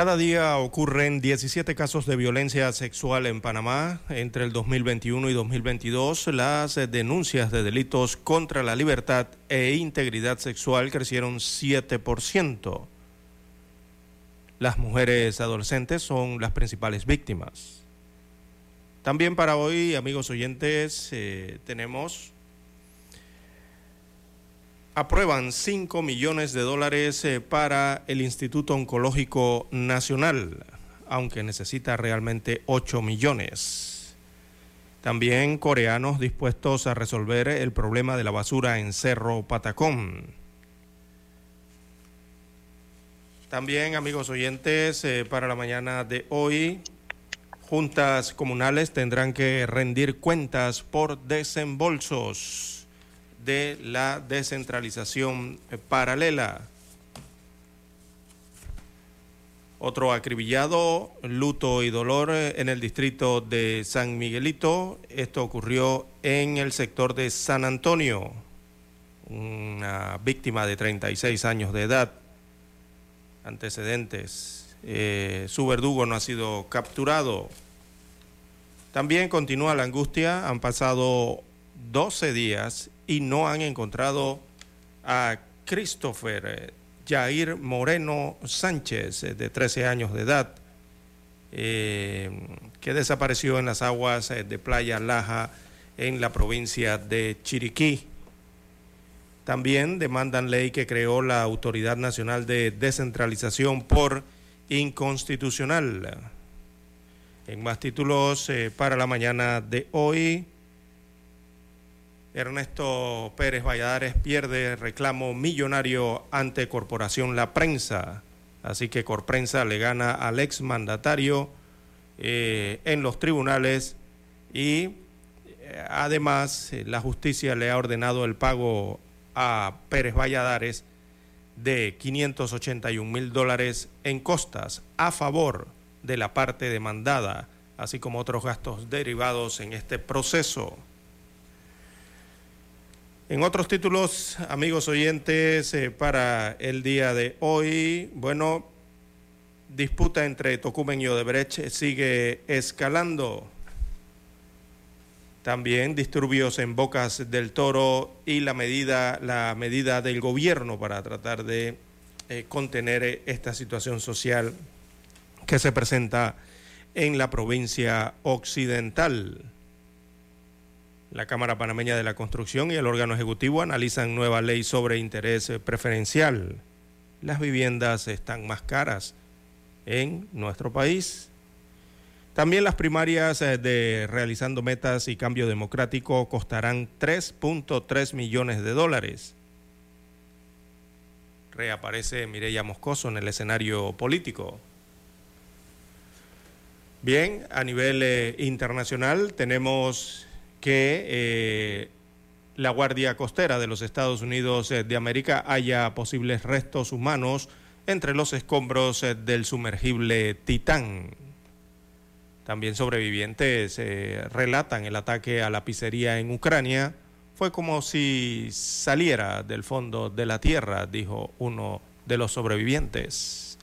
Cada día ocurren 17 casos de violencia sexual en Panamá. Entre el 2021 y 2022, las denuncias de delitos contra la libertad e integridad sexual crecieron 7%. Las mujeres adolescentes son las principales víctimas. También para hoy, amigos oyentes, eh, tenemos aprueban 5 millones de dólares eh, para el Instituto Oncológico Nacional, aunque necesita realmente 8 millones. También coreanos dispuestos a resolver el problema de la basura en Cerro Patacón. También, amigos oyentes, eh, para la mañana de hoy, juntas comunales tendrán que rendir cuentas por desembolsos de la descentralización paralela. Otro acribillado, luto y dolor en el distrito de San Miguelito. Esto ocurrió en el sector de San Antonio. Una víctima de 36 años de edad. Antecedentes. Eh, su verdugo no ha sido capturado. También continúa la angustia. Han pasado 12 días y no han encontrado a Christopher eh, Jair Moreno Sánchez, eh, de 13 años de edad, eh, que desapareció en las aguas de Playa Laja en la provincia de Chiriquí. También demandan ley que creó la Autoridad Nacional de Descentralización por inconstitucional. En más títulos para la mañana de hoy. Ernesto Pérez Valladares pierde reclamo millonario ante Corporación La Prensa. Así que Corprensa le gana al ex mandatario eh, en los tribunales y eh, además eh, la justicia le ha ordenado el pago a Pérez Valladares de 581 mil dólares en costas a favor de la parte demandada, así como otros gastos derivados en este proceso. En otros títulos, amigos oyentes, eh, para el día de hoy, bueno, disputa entre Tocumen y Odebrecht sigue escalando. También disturbios en Bocas del Toro y la medida, la medida del gobierno para tratar de eh, contener esta situación social que se presenta en la provincia occidental. La Cámara Panameña de la Construcción y el órgano ejecutivo analizan nueva ley sobre interés preferencial. Las viviendas están más caras en nuestro país. También las primarias eh, de realizando metas y cambio democrático costarán 3.3 millones de dólares. Reaparece Mireya Moscoso en el escenario político. Bien, a nivel eh, internacional tenemos que eh, la Guardia Costera de los Estados Unidos eh, de América haya posibles restos humanos entre los escombros eh, del sumergible Titán. También sobrevivientes relatan el ataque a la pizzería en Ucrania. Fue como si saliera del fondo de la tierra, dijo uno de los sobrevivientes.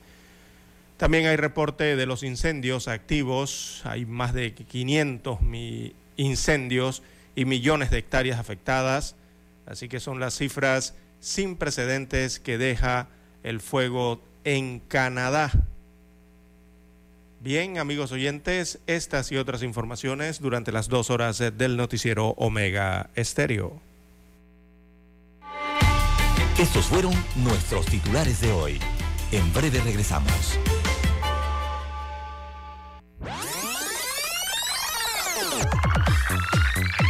También hay reporte de los incendios activos. Hay más de 500 mil incendios y millones de hectáreas afectadas. Así que son las cifras sin precedentes que deja el fuego en Canadá. Bien, amigos oyentes, estas y otras informaciones durante las dos horas del noticiero Omega Estéreo. Estos fueron nuestros titulares de hoy. En breve regresamos.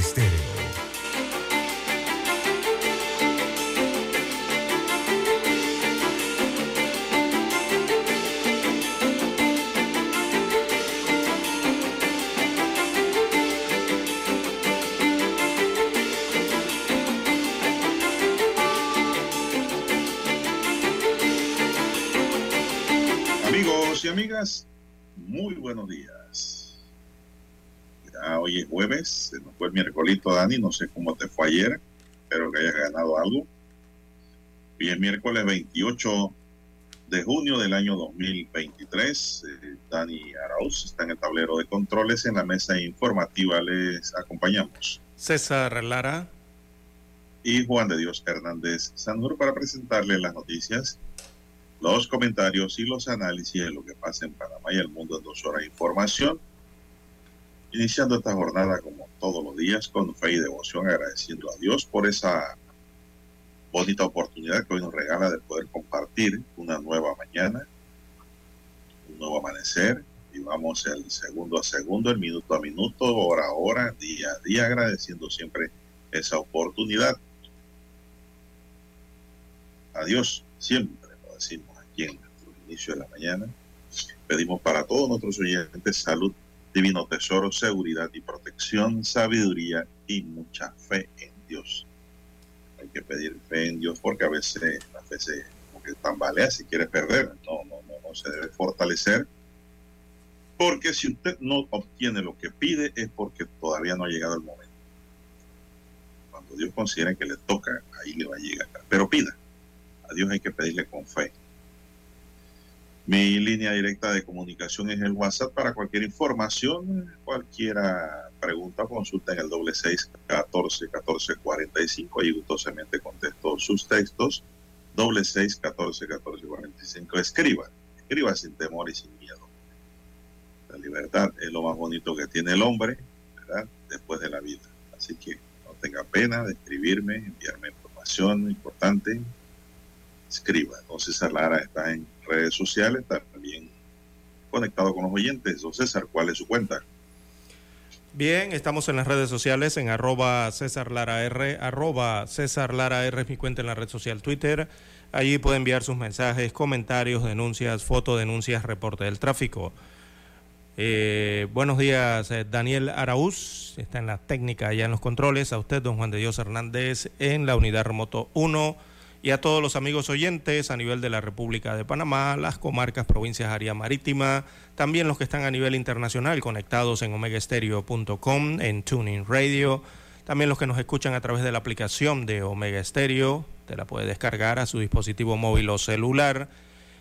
Estéreo. Amigos y amigas, muy buenos días se nos fue el miércoles, Dani, no sé cómo te fue ayer, espero que hayas ganado algo. Hoy es miércoles 28 de junio del año 2023. Eh, Dani Arauz está en el tablero de controles. En la mesa informativa les acompañamos. César Lara. Y Juan de Dios Hernández Sanur para presentarles las noticias, los comentarios y los análisis de lo que pasa en Panamá y el mundo en dos horas de información Iniciando esta jornada como todos los días con fe y devoción, agradeciendo a Dios por esa bonita oportunidad que hoy nos regala de poder compartir una nueva mañana, un nuevo amanecer. Y vamos el segundo a segundo, el minuto a minuto, hora a hora, día a día, agradeciendo siempre esa oportunidad. Adiós, siempre lo decimos aquí en nuestro inicio de la mañana. Pedimos para todos nuestros oyentes salud divino tesoro, seguridad y protección, sabiduría y mucha fe en Dios. Hay que pedir fe en Dios porque a veces la fe se como que tambalea si quiere perder. No, no, no, no se debe fortalecer. Porque si usted no obtiene lo que pide es porque todavía no ha llegado el momento. Cuando Dios considera que le toca, ahí le va a llegar. Pero pida. A Dios hay que pedirle con fe. Mi línea directa de comunicación es el WhatsApp para cualquier información, cualquier pregunta, consulta en el doble seis catorce catorce cuarenta y cinco. Ahí gustosamente contesto sus textos. Doble seis catorce catorce cuarenta y cinco. Escriba, escriba sin temor y sin miedo. La libertad es lo más bonito que tiene el hombre, ¿verdad? Después de la vida. Así que no tenga pena de escribirme, enviarme información importante. Escriba. Entonces, Lara está en redes sociales, también conectado con los oyentes. Don César, ¿cuál es su cuenta? Bien, estamos en las redes sociales en arroba César Lara R, arroba César Lara R es mi cuenta en la red social Twitter. Allí puede enviar sus mensajes, comentarios, denuncias, fotodenuncias, reporte del tráfico. Eh, buenos días, eh, Daniel Araúz, está en la técnica allá en los controles. A usted, don Juan de Dios Hernández, en la unidad remoto 1 y a todos los amigos oyentes a nivel de la República de Panamá, las comarcas, provincias, área marítima, también los que están a nivel internacional conectados en omegaestereo.com, en Tuning Radio, también los que nos escuchan a través de la aplicación de Omega Stereo, te la puede descargar a su dispositivo móvil o celular.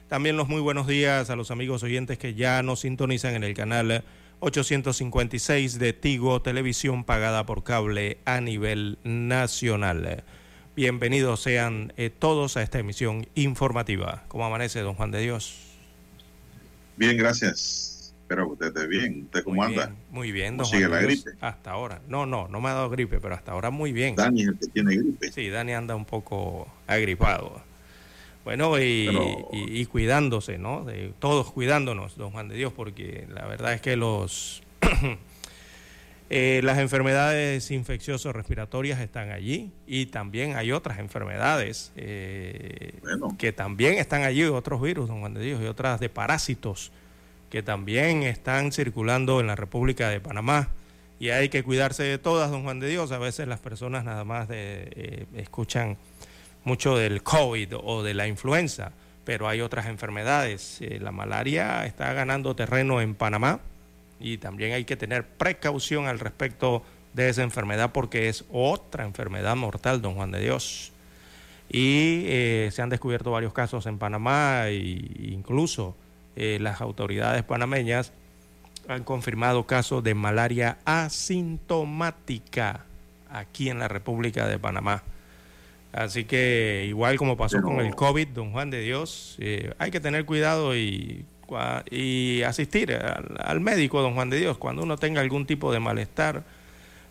También los muy buenos días a los amigos oyentes que ya nos sintonizan en el canal 856 de Tigo, televisión pagada por cable a nivel nacional. Bienvenidos sean eh, todos a esta emisión informativa. ¿Cómo amanece, don Juan de Dios? Bien, gracias. Espero que usted esté bien. ¿Usted cómo anda? muy bien, don Juan ¿Sigue la gripe? Hasta ahora. No, no, no me ha dado gripe, pero hasta ahora muy bien. Dani es el que tiene gripe. Sí, Dani anda un poco agripado. Bueno, y, cuidándose, ¿no? De, todos cuidándonos, don Juan de Dios, porque la verdad es que los Eh, las enfermedades infecciosas respiratorias están allí y también hay otras enfermedades eh, que también están allí, otros virus, don Juan de Dios, y otras de parásitos que también están circulando en la República de Panamá. Y hay que cuidarse de todas, don Juan de Dios. A veces las personas nada más de, eh, escuchan mucho del COVID o de la influenza, pero hay otras enfermedades. la malaria está ganando terreno en Panamá y también hay que tener precaución al respecto de esa enfermedad porque es otra enfermedad mortal, don Juan de Dios. Y eh, se han descubierto varios casos en Panamá e incluso eh, las autoridades panameñas han confirmado casos de malaria asintomática aquí en la República de Panamá. Así que igual como pasó con el COVID, don Juan de Dios, eh, hay que tener cuidado y, y asistir al, médico, don Juan de Dios, cuando uno tenga algún tipo de malestar,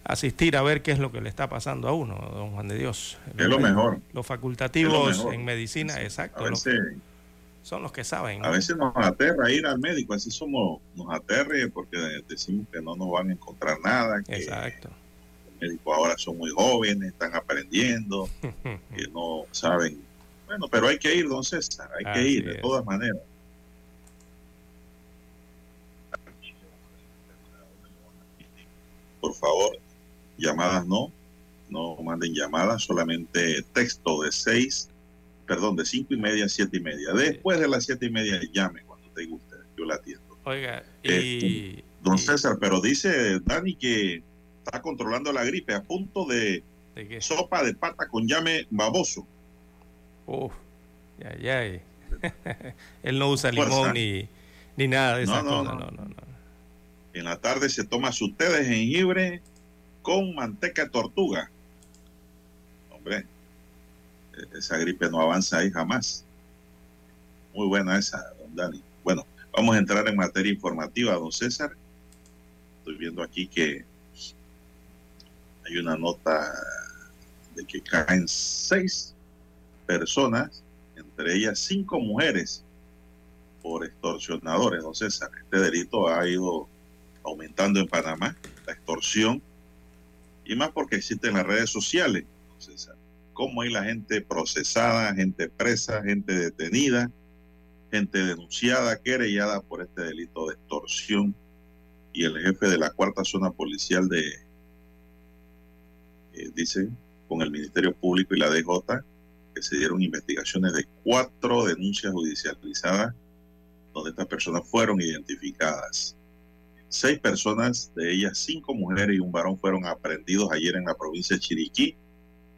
asistir a ver qué es lo que le está pasando a uno, don Juan de Dios. Es lo mejor. Los facultativos en medicina, exacto. son los que saben. A veces nos aterra ir al médico, así somos, nos aterre porque decimos que no nos van a encontrar nada. exacto médicos ahora son muy jóvenes, están aprendiendo, que no saben. Bueno, pero hay que ir, don César, hay que ir de todas maneras. Por favor, llamadas no, no manden llamadas, solamente texto de seis, perdón, de cinco y media a siete y media. Después de las siete y media llame cuando te guste, yo la atiendo. Oiga, y, este, don César, pero dice Dani que está controlando la gripe a punto de, sopa de pata con llame baboso. Uf, ya, ya. Él no usa limón ni, ni nada de esas no, cosas. No, no, no, En la tarde se toma su té de jengibre con manteca de tortuga. Hombre, e-, esa gripe no avanza ahí jamás. Muy buena esa, don Dani. Bueno, vamos a entrar en materia informativa, don César. Estoy viendo aquí que hay una nota de que caen seis personas, entre ellas cinco mujeres, por extorsionadores, don César. Este delito ha ido aumentando en Panamá, la extorsión, y más porque existen las redes sociales, César. Cómo hay la gente procesada, gente presa, gente detenida, gente denunciada, querellada por este delito de extorsión. Y el jefe de la cuarta zona policial de eh, dicen con el Ministerio Público y la DJ que se dieron investigaciones de cuatro denuncias judicializadas donde estas personas fueron identificadas. Seis personas, de ellas cinco mujeres y un varón, fueron aprendidos ayer en la provincia de Chiriquí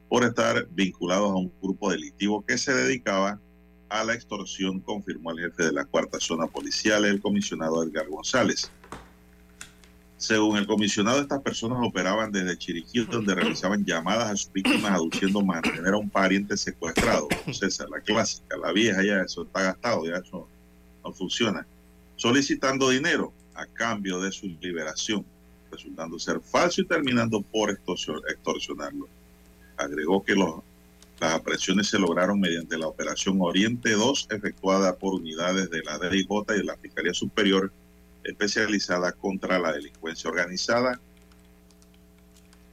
por estar vinculados a un grupo delictivo que se dedicaba a la extorsión, confirmó el jefe de la cuarta zona policial, el comisionado Edgar González. Según el comisionado, estas personas operaban desde Chiriquí, donde realizaban llamadas a sus víctimas aduciendo mantener a un pariente secuestrado. César, la clásica, la vieja, ya eso está gastado, ya eso no funciona. Solicitando dinero a cambio de su liberación, resultando ser falso y terminando por extorsionarlo. Agregó que los, las apresiones se lograron mediante la operación Oriente 2, efectuada por unidades de la DIJ y la Fiscalía Superior especializada contra la delincuencia organizada.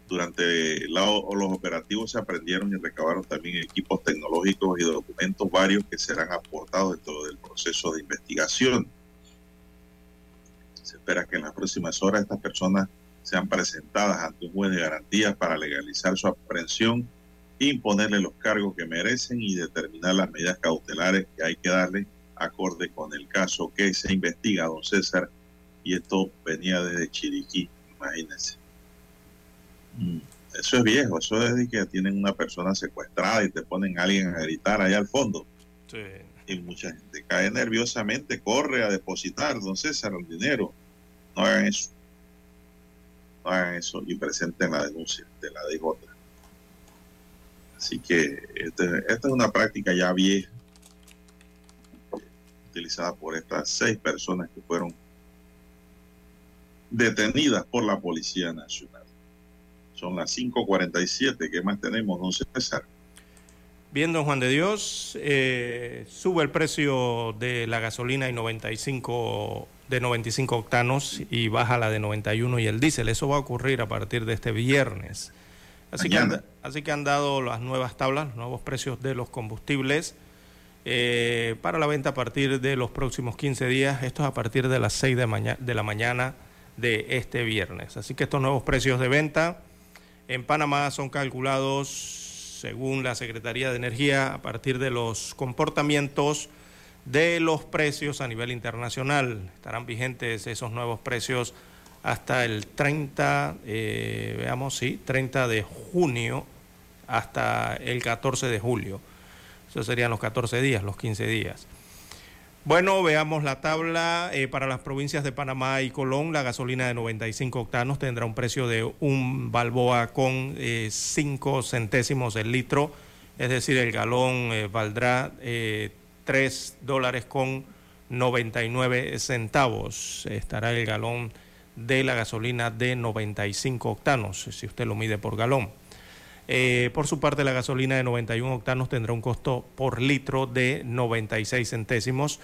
Durante los operativos se aprendieron y recabaron también equipos tecnológicos y documentos varios que serán aportados dentro del proceso de investigación. Espera que en las próximas horas estas personas sean presentadas ante un juez de garantías para legalizar su aprehensión, imponerle los cargos que merecen y determinar las medidas cautelares que hay que darle acorde con el caso que se investiga, don César, y esto venía desde Chiriquí, imagínense. Mm, eso es viejo, eso es de que tienen una persona secuestrada y te ponen a alguien a gritar allá al fondo. Y mucha gente cae nerviosamente, corre a depositar, don César, el dinero. No hagan eso. No hagan eso y presenten la denuncia de la DJ. Así que este, esta es una práctica ya vieja, utilizada por estas seis personas que fueron detenidas por la Policía Nacional. Son las 5.47. ¿Qué más tenemos, don César? Bien, don Juan de Dios, eh, sube el precio de la gasolina y 95, de 95 octanos y baja la de 91 y el diésel. Eso va a ocurrir a partir de este viernes. Así, que han, así que han dado las nuevas tablas, nuevos precios de los combustibles eh, para la venta a partir de los próximos 15 días. Esto es a partir de las 6 de, de la mañana de este viernes. Así que estos nuevos precios de venta en Panamá son calculados según la Secretaría de Energía a partir de los comportamientos de los precios a nivel internacional. Estarán vigentes esos nuevos precios hasta el 30, eh, veamos, sí, 30 de junio hasta el 14 de julio. Eso serían los 14 días, los 15 días. Bueno, veamos la tabla eh, para las provincias de Panamá y Colón. La gasolina de 95 octanos tendrá un precio de un balboa con 5 centésimos el litro, es decir, el galón valdrá 3 dólares con 99 centavos. Estará el galón de la gasolina de 95 octanos, si usted lo mide por galón. Eh, por su parte, la gasolina de 91 octanos tendrá un costo por litro de 96 centésimos,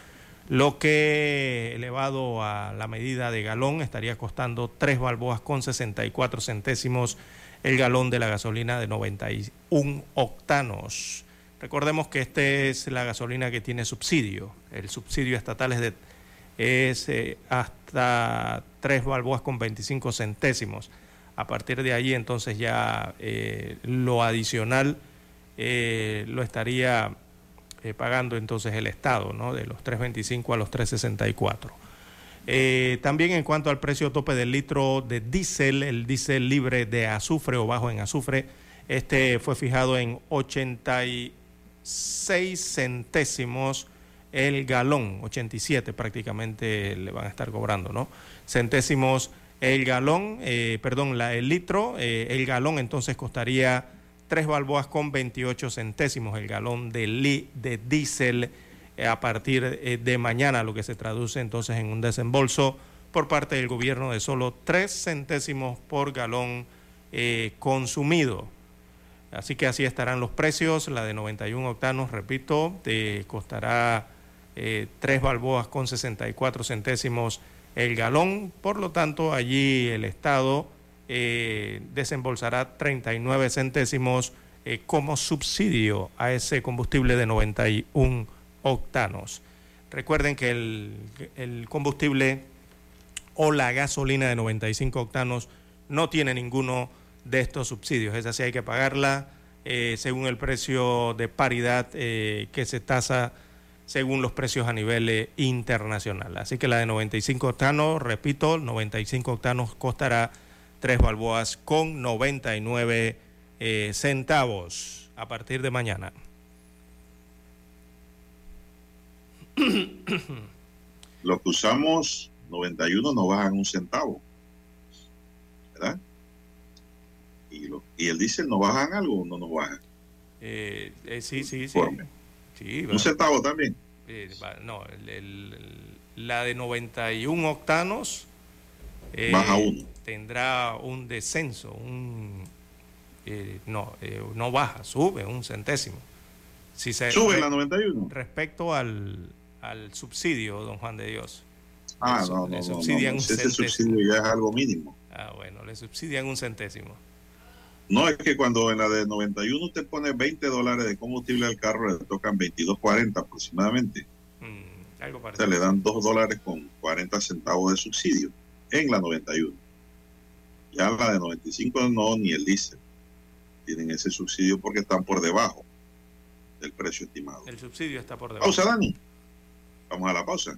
lo que elevado a la medida de galón estaría costando 3 balboas con 64 centésimos el galón de la gasolina de 91 octanos. Recordemos que esta es la gasolina que tiene subsidio. El subsidio estatal es, de, eh, hasta 3 balboas con 25 centésimos. A partir de ahí entonces ya eh, lo adicional eh, lo estaría pagando entonces el Estado, ¿no? de los 3.25 a los 3.64. también en cuanto al precio tope del litro de diésel, el diésel libre de azufre o bajo en azufre, este fue fijado en 86 centésimos el galón, 87 prácticamente le van a estar cobrando, ¿no? Centésimos el galón, eh, perdón, la, el litro, eh, el galón entonces costaría 3 balboas con 28 centésimos el galón de, de diésel eh, a partir de mañana, lo que se traduce entonces en un desembolso por parte del gobierno de solo 3 centésimos por galón consumido. Así que así estarán los precios. La de 91 octanos, repito, te costará eh, 3 balboas con 64 centésimos el galón. Por lo tanto, allí el Estado eh, desembolsará 39 centésimos eh, como subsidio a ese combustible de 91 octanos. Recuerden que el, el combustible o la gasolina de 95 octanos no tiene ninguno de estos subsidios. Esa sí hay que pagarla eh, según el precio de paridad eh, que se tasa según los precios a nivel eh, internacional. Así que la de 95 octanos, repito, 95 octanos costará 3 balboas con 99 centavos a partir de mañana. Los que usamos 91 no bajan un centavo, ¿verdad? Y, el diésel no bajan algo o no nos baja. Eh, eh, sí, sí, sí. Un centavo también. Eh, no, la de 91 octanos baja uno. Tendrá un descenso, un no, no baja, sube un centésimo. Si se, sube la 91. Respecto al, al subsidio, don Juan de Dios. Ah, no, no, no, ese subsidio ya es algo mínimo. Ah, bueno, le subsidian un centésimo. No, es que cuando en la de 91 te pone 20 dólares de combustible al carro, le tocan 22.40 aproximadamente. Mm, algo. O sea, le dan 2 dólares con 40 centavos de subsidio en la 91. Ya la de 95 no, ni el diésel. Tienen ese subsidio porque están por debajo del precio estimado. El subsidio está por debajo. Pausa, Dani. Vamos a la pausa.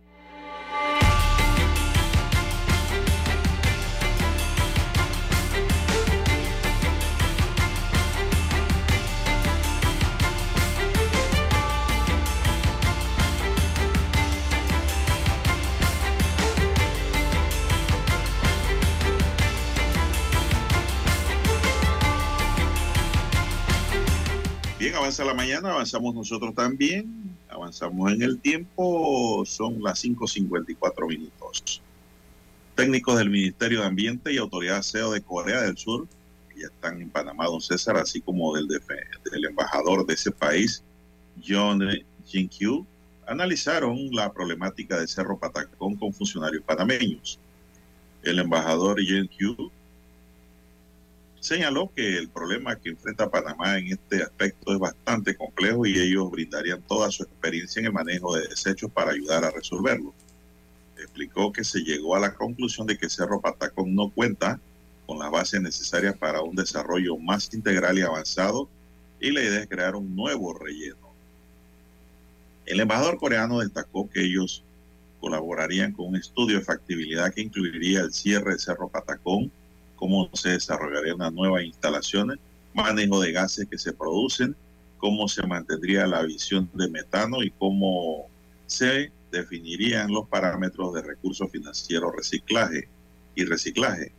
Avanza la mañana, avanzamos nosotros también, avanzamos en el tiempo, son las 5.54 minutos. Técnicos del Ministerio de Ambiente y Autoridad SEO de Corea del Sur, que ya están en Panamá, don César, así como del, del embajador de ese país, John Jin-kyu, analizaron la problemática de Cerro Patacón con funcionarios panameños. El embajador Jin-kyu señaló que el problema que enfrenta Panamá en este aspecto es bastante complejo y ellos brindarían toda su experiencia en el manejo de desechos para ayudar a resolverlo. Explicó que se llegó a la conclusión de que Cerro Patacón no cuenta con las bases necesarias para un desarrollo más integral y avanzado y la idea es crear un nuevo relleno. El embajador coreano destacó que ellos colaborarían con un estudio de factibilidad que incluiría el cierre de Cerro Patacón, cómo se desarrollarían las nuevas instalaciones, manejo de gases que se producen, cómo se mantendría la visión de metano y cómo se definirían los parámetros de recursos financieros, reciclaje y reciclaje.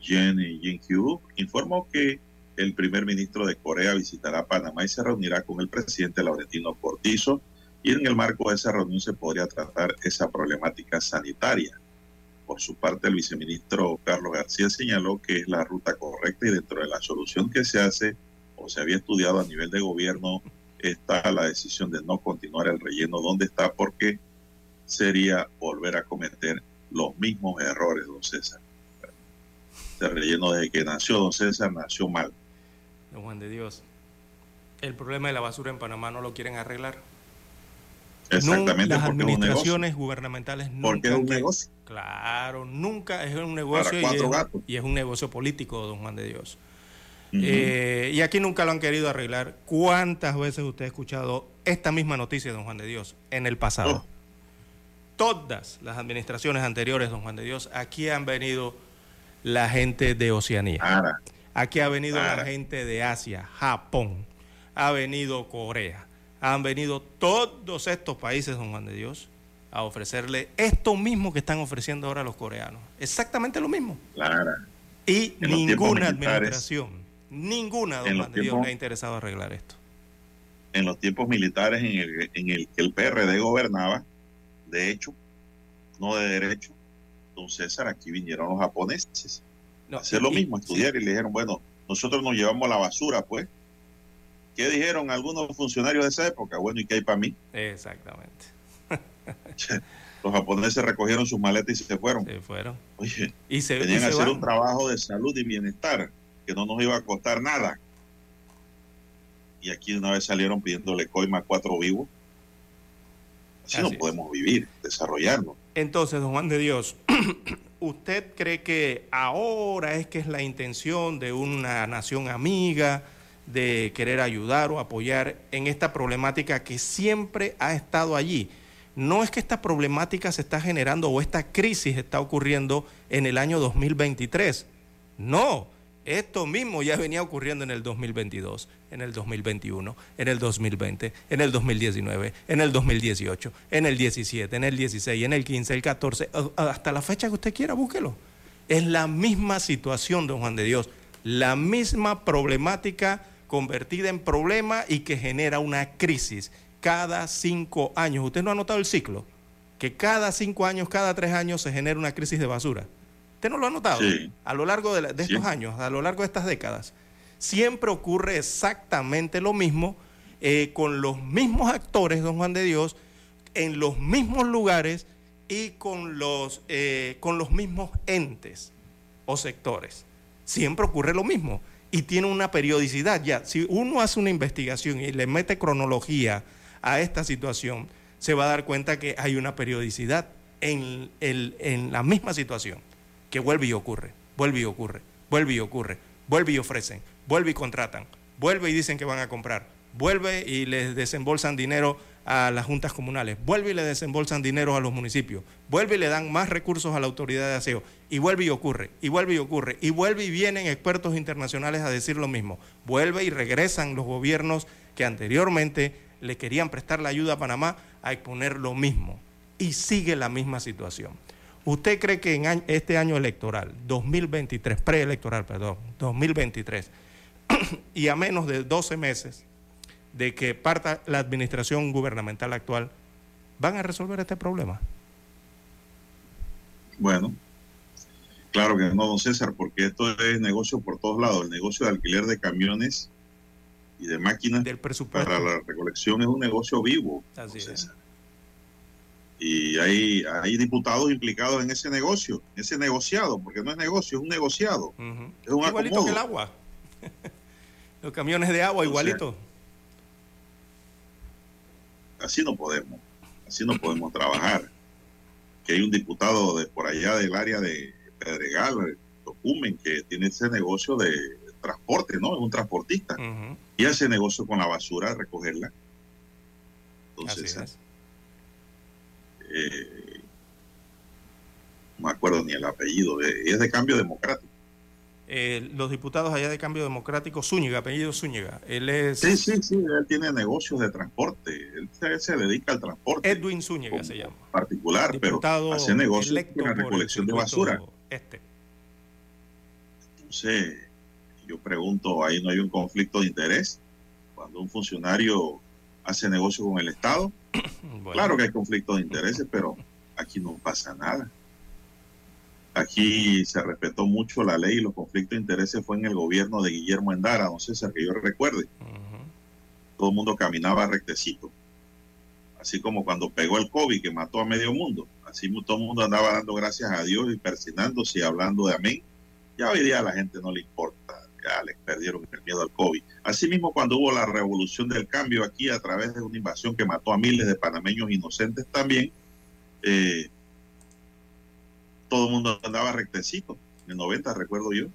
Jen Jin-kyu informó que el primer ministro de Corea visitará Panamá y se reunirá con el presidente Laurentino Cortizo y en el marco de esa reunión se podría tratar esa problemática sanitaria. Por su parte, el viceministro Carlos García señaló que es la ruta correcta y dentro de la solución que se hace o se había estudiado a nivel de gobierno está la decisión de no continuar el relleno donde está porque sería volver a cometer los mismos errores, don César. Este relleno desde que nació, don César, nació mal. Don Juan de Dios, el problema de la basura en Panamá no lo quieren arreglar. Exactamente. No, las administraciones gubernamentales nunca. Porque es un negocio. Claro, nunca es un negocio y es, y es, un negocio político, don Juan de Dios. Uh -huh. eh, y aquí nunca lo han querido arreglar. ¿Cuántas veces usted ha escuchado esta misma noticia, don Juan de Dios, en el pasado? Oh. Todas las administraciones anteriores, don Juan de Dios, aquí han venido la gente de Oceanía. Ara. Aquí ha venido Ara. la gente de Asia, Japón, ha venido Corea, han venido todos estos países, don Juan de Dios, a ofrecerle esto mismo que están ofreciendo ahora los coreanos. Exactamente lo mismo. Claro. Y en ninguna administración, ninguna, don Juan de Dios, le ha interesado arreglar esto. En los tiempos militares en el, en el que el PRD gobernaba, de hecho, no de derecho, don César, aquí vinieron los japoneses no, a hacer y, lo mismo, a estudiar, y, y le dijeron, bueno, nosotros nos llevamos la basura, pues. ¿Qué dijeron algunos funcionarios de esa época? Bueno, ¿y qué hay para mí? Exactamente. Los japoneses recogieron sus maletas y se fueron. Se fueron. Oye, y se, tenían que hacer van. un trabajo de salud y bienestar que no nos iba a costar nada. Y aquí una vez salieron pidiéndole coima a cuatro vivos. Así, Así no es. podemos vivir, desarrollarnos. Entonces, don Juan de Dios, ¿usted cree que ahora es que es la intención de una nación amiga? De querer ayudar o apoyar en esta problemática que siempre ha estado allí. No es que esta problemática se está generando o esta crisis está ocurriendo en el año 2023. No, esto mismo ya venía ocurriendo en el 2022, en el 2021, en el 2020, en el 2019, en el 2018, en el 17, en el 16, en el 15, el 14, hasta la fecha que usted quiera, búsquelo. Es la misma situación, don Juan de Dios, la misma problemática convertida en problema y que genera una crisis cada cinco años. ¿Usted no ha notado el ciclo? que cada cinco años, cada tres años se genera una crisis de basura. ¿Usted no lo ha notado? A lo largo de, estos años, a lo largo de estas décadas, siempre ocurre exactamente lo mismo eh, con los mismos actores, don Juan de Dios, en los mismos lugares y con los, eh, con los mismos entes o sectores. Siempre ocurre lo mismo y tiene una periodicidad. Ya, si uno hace una investigación y le mete cronología a esta situación, se va a dar cuenta que hay una periodicidad en, en la misma situación, que vuelve y ocurre, vuelve y ocurre, vuelve y ocurre, vuelve y ofrecen, vuelve y contratan, vuelve y dicen que van a comprar, vuelve y les desembolsan dinero a las juntas comunales, vuelve y le desembolsan dinero a los municipios, vuelve y le dan más recursos a la autoridad de aseo, y vuelve y ocurre, y vuelve y ocurre, y vuelve y vienen expertos internacionales a decir lo mismo, vuelve y regresan los gobiernos que anteriormente le querían prestar la ayuda a Panamá a exponer lo mismo, y sigue la misma situación. ¿Usted cree que en este año electoral, 2023, preelectoral, perdón, 2023, y a menos de 12 meses, de que parta la administración gubernamental actual, ¿van a resolver este problema? Bueno, claro que no, don César, porque esto es negocio por todos lados. El negocio de alquiler de camiones y de máquinas Del presupuesto. para la recolección es un negocio vivo. Así César. Y hay, hay diputados implicados en ese negocio, ese negociado, porque no es negocio, es un negociado. Es un igualito que el agua. Los camiones de agua, igualito así no podemos, así no podemos trabajar. Que hay un diputado de por allá del área de Pedregal, Tocumen, que tiene ese negocio de transporte, ¿no? Es un transportista. Y hace negocio con la basura, recogerla. Entonces, eh, no me acuerdo ni el apellido, es de cambio democrático. Eh, los diputados allá de Cambio Democrático, Zúñiga, apellido Zúñiga. Él es... Sí, sí, sí, él tiene negocios de transporte, él se, dedica al transporte. Edwin Zúñiga se llama. Particular, pero hace negocios de la recolección de basura. Este. Entonces, yo pregunto, ¿ahí no hay un conflicto de interés? Cuando un funcionario hace negocio con el Estado, claro que hay conflicto de intereses, pero aquí no pasa nada. Aquí se respetó mucho la ley y los conflictos de intereses fue en el gobierno de Guillermo Endara, don César, que yo recuerde. Todo el mundo caminaba rectecito. Así como cuando pegó el COVID que mató a medio mundo. Así todo el mundo andaba dando gracias a Dios y persinándose y hablando de amén. Ya hoy día a la gente no le importa. Ya les perdieron el miedo al COVID. Asimismo, cuando hubo la revolución del cambio aquí a través de una invasión que mató a miles de panameños inocentes también, eh, todo el mundo andaba rectecito. En el 90, recuerdo yo.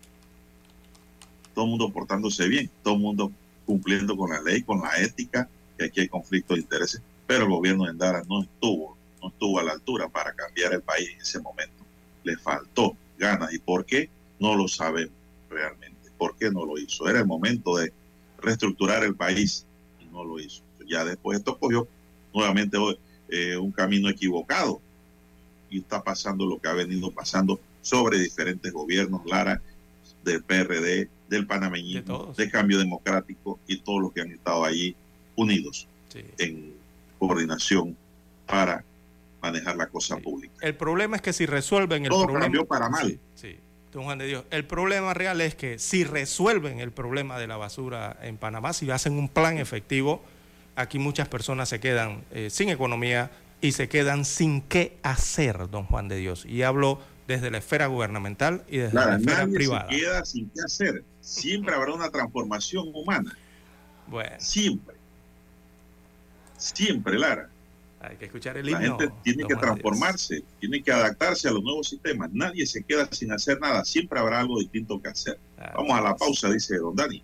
Todo el mundo portándose bien, todo el mundo cumpliendo con la ley, con la ética, que aquí hay conflicto de intereses. Pero el gobierno de Endara no estuvo, no estuvo a la altura para cambiar el país en ese momento. Le faltó ganas. ¿Y por qué? No lo sabemos realmente. ¿Por qué no lo hizo? Era el momento de reestructurar el país y no lo hizo. Ya después esto cogió nuevamente eh, un camino equivocado y está pasando lo que ha venido pasando sobre diferentes gobiernos, Lara, del PRD, del panameñismo, de, Cambio Democrático y todos los que han estado allí unidos en coordinación para manejar la cosa pública. El problema es que si resuelven el Todo problema... cambió para mal. Sí, don Juan de Dios. El problema real es que si resuelven el problema de la basura en Panamá, si hacen un plan efectivo, aquí muchas personas se quedan eh, sin economía, y se quedan sin qué hacer, don Juan de Dios. Y hablo desde la esfera gubernamental y desde la esfera nadie privada. Se queda sin qué hacer. Siempre habrá una transformación humana. Bueno. Siempre. Siempre, Lara. Hay que escuchar el himno. La gente tiene que transformarse, tiene que adaptarse a los nuevos sistemas. Nadie se queda sin hacer nada. Siempre habrá algo distinto que hacer. Vamos a la pausa, dice don Dani.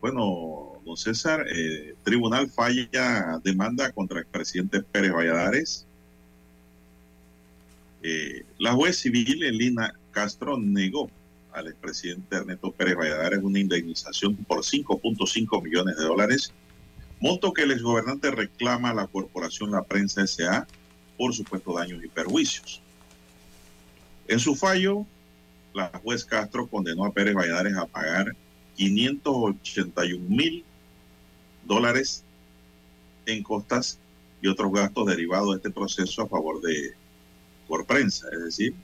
Bueno, don César, eh, tribunal falla demanda contra el presidente Pérez Valladares. Eh, la juez civil Elina Castro negó al expresidente Ernesto Pérez Valladares una indemnización por 5.5 millones de dólares, monto que el exgobernante reclama a la corporación La Prensa S.A. por supuestos daños y perjuicios. En su fallo, la juez Castro condenó a Pérez Valladares a pagar 581 mil dólares en costas y otros gastos derivados de este proceso a favor de por prensa, es decir,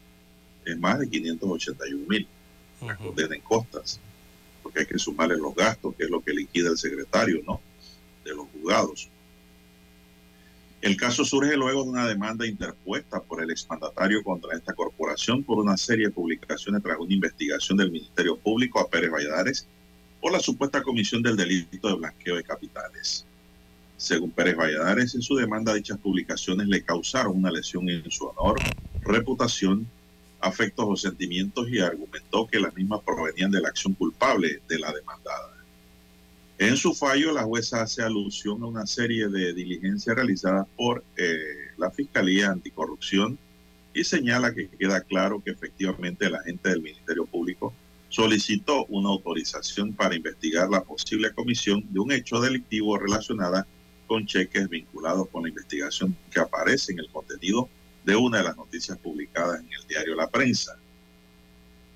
es más de 581 mil condena en costas, porque hay que sumarle los gastos, que es lo que liquida el secretario, ¿no? De los juzgados. El caso surge luego de una demanda interpuesta por el exmandatario contra esta corporación por una serie de publicaciones tras una investigación del Ministerio Público a Pérez Valladares por la supuesta comisión del delito de blanqueo de capitales. Según Pérez Valladares, en su demanda dichas publicaciones le causaron una lesión en su honor, reputación, afectos o sentimientos y argumentó que las mismas provenían de la acción culpable de la demandada. En su fallo, la jueza hace alusión a una serie de diligencias realizadas por eh, la Fiscalía Anticorrupción y señala que queda claro que efectivamente la gente del Ministerio Público solicitó una autorización para investigar la posible comisión de un hecho delictivo relacionada con cheques vinculados con la investigación que aparece en el contenido de una de las noticias publicadas en el diario La Prensa.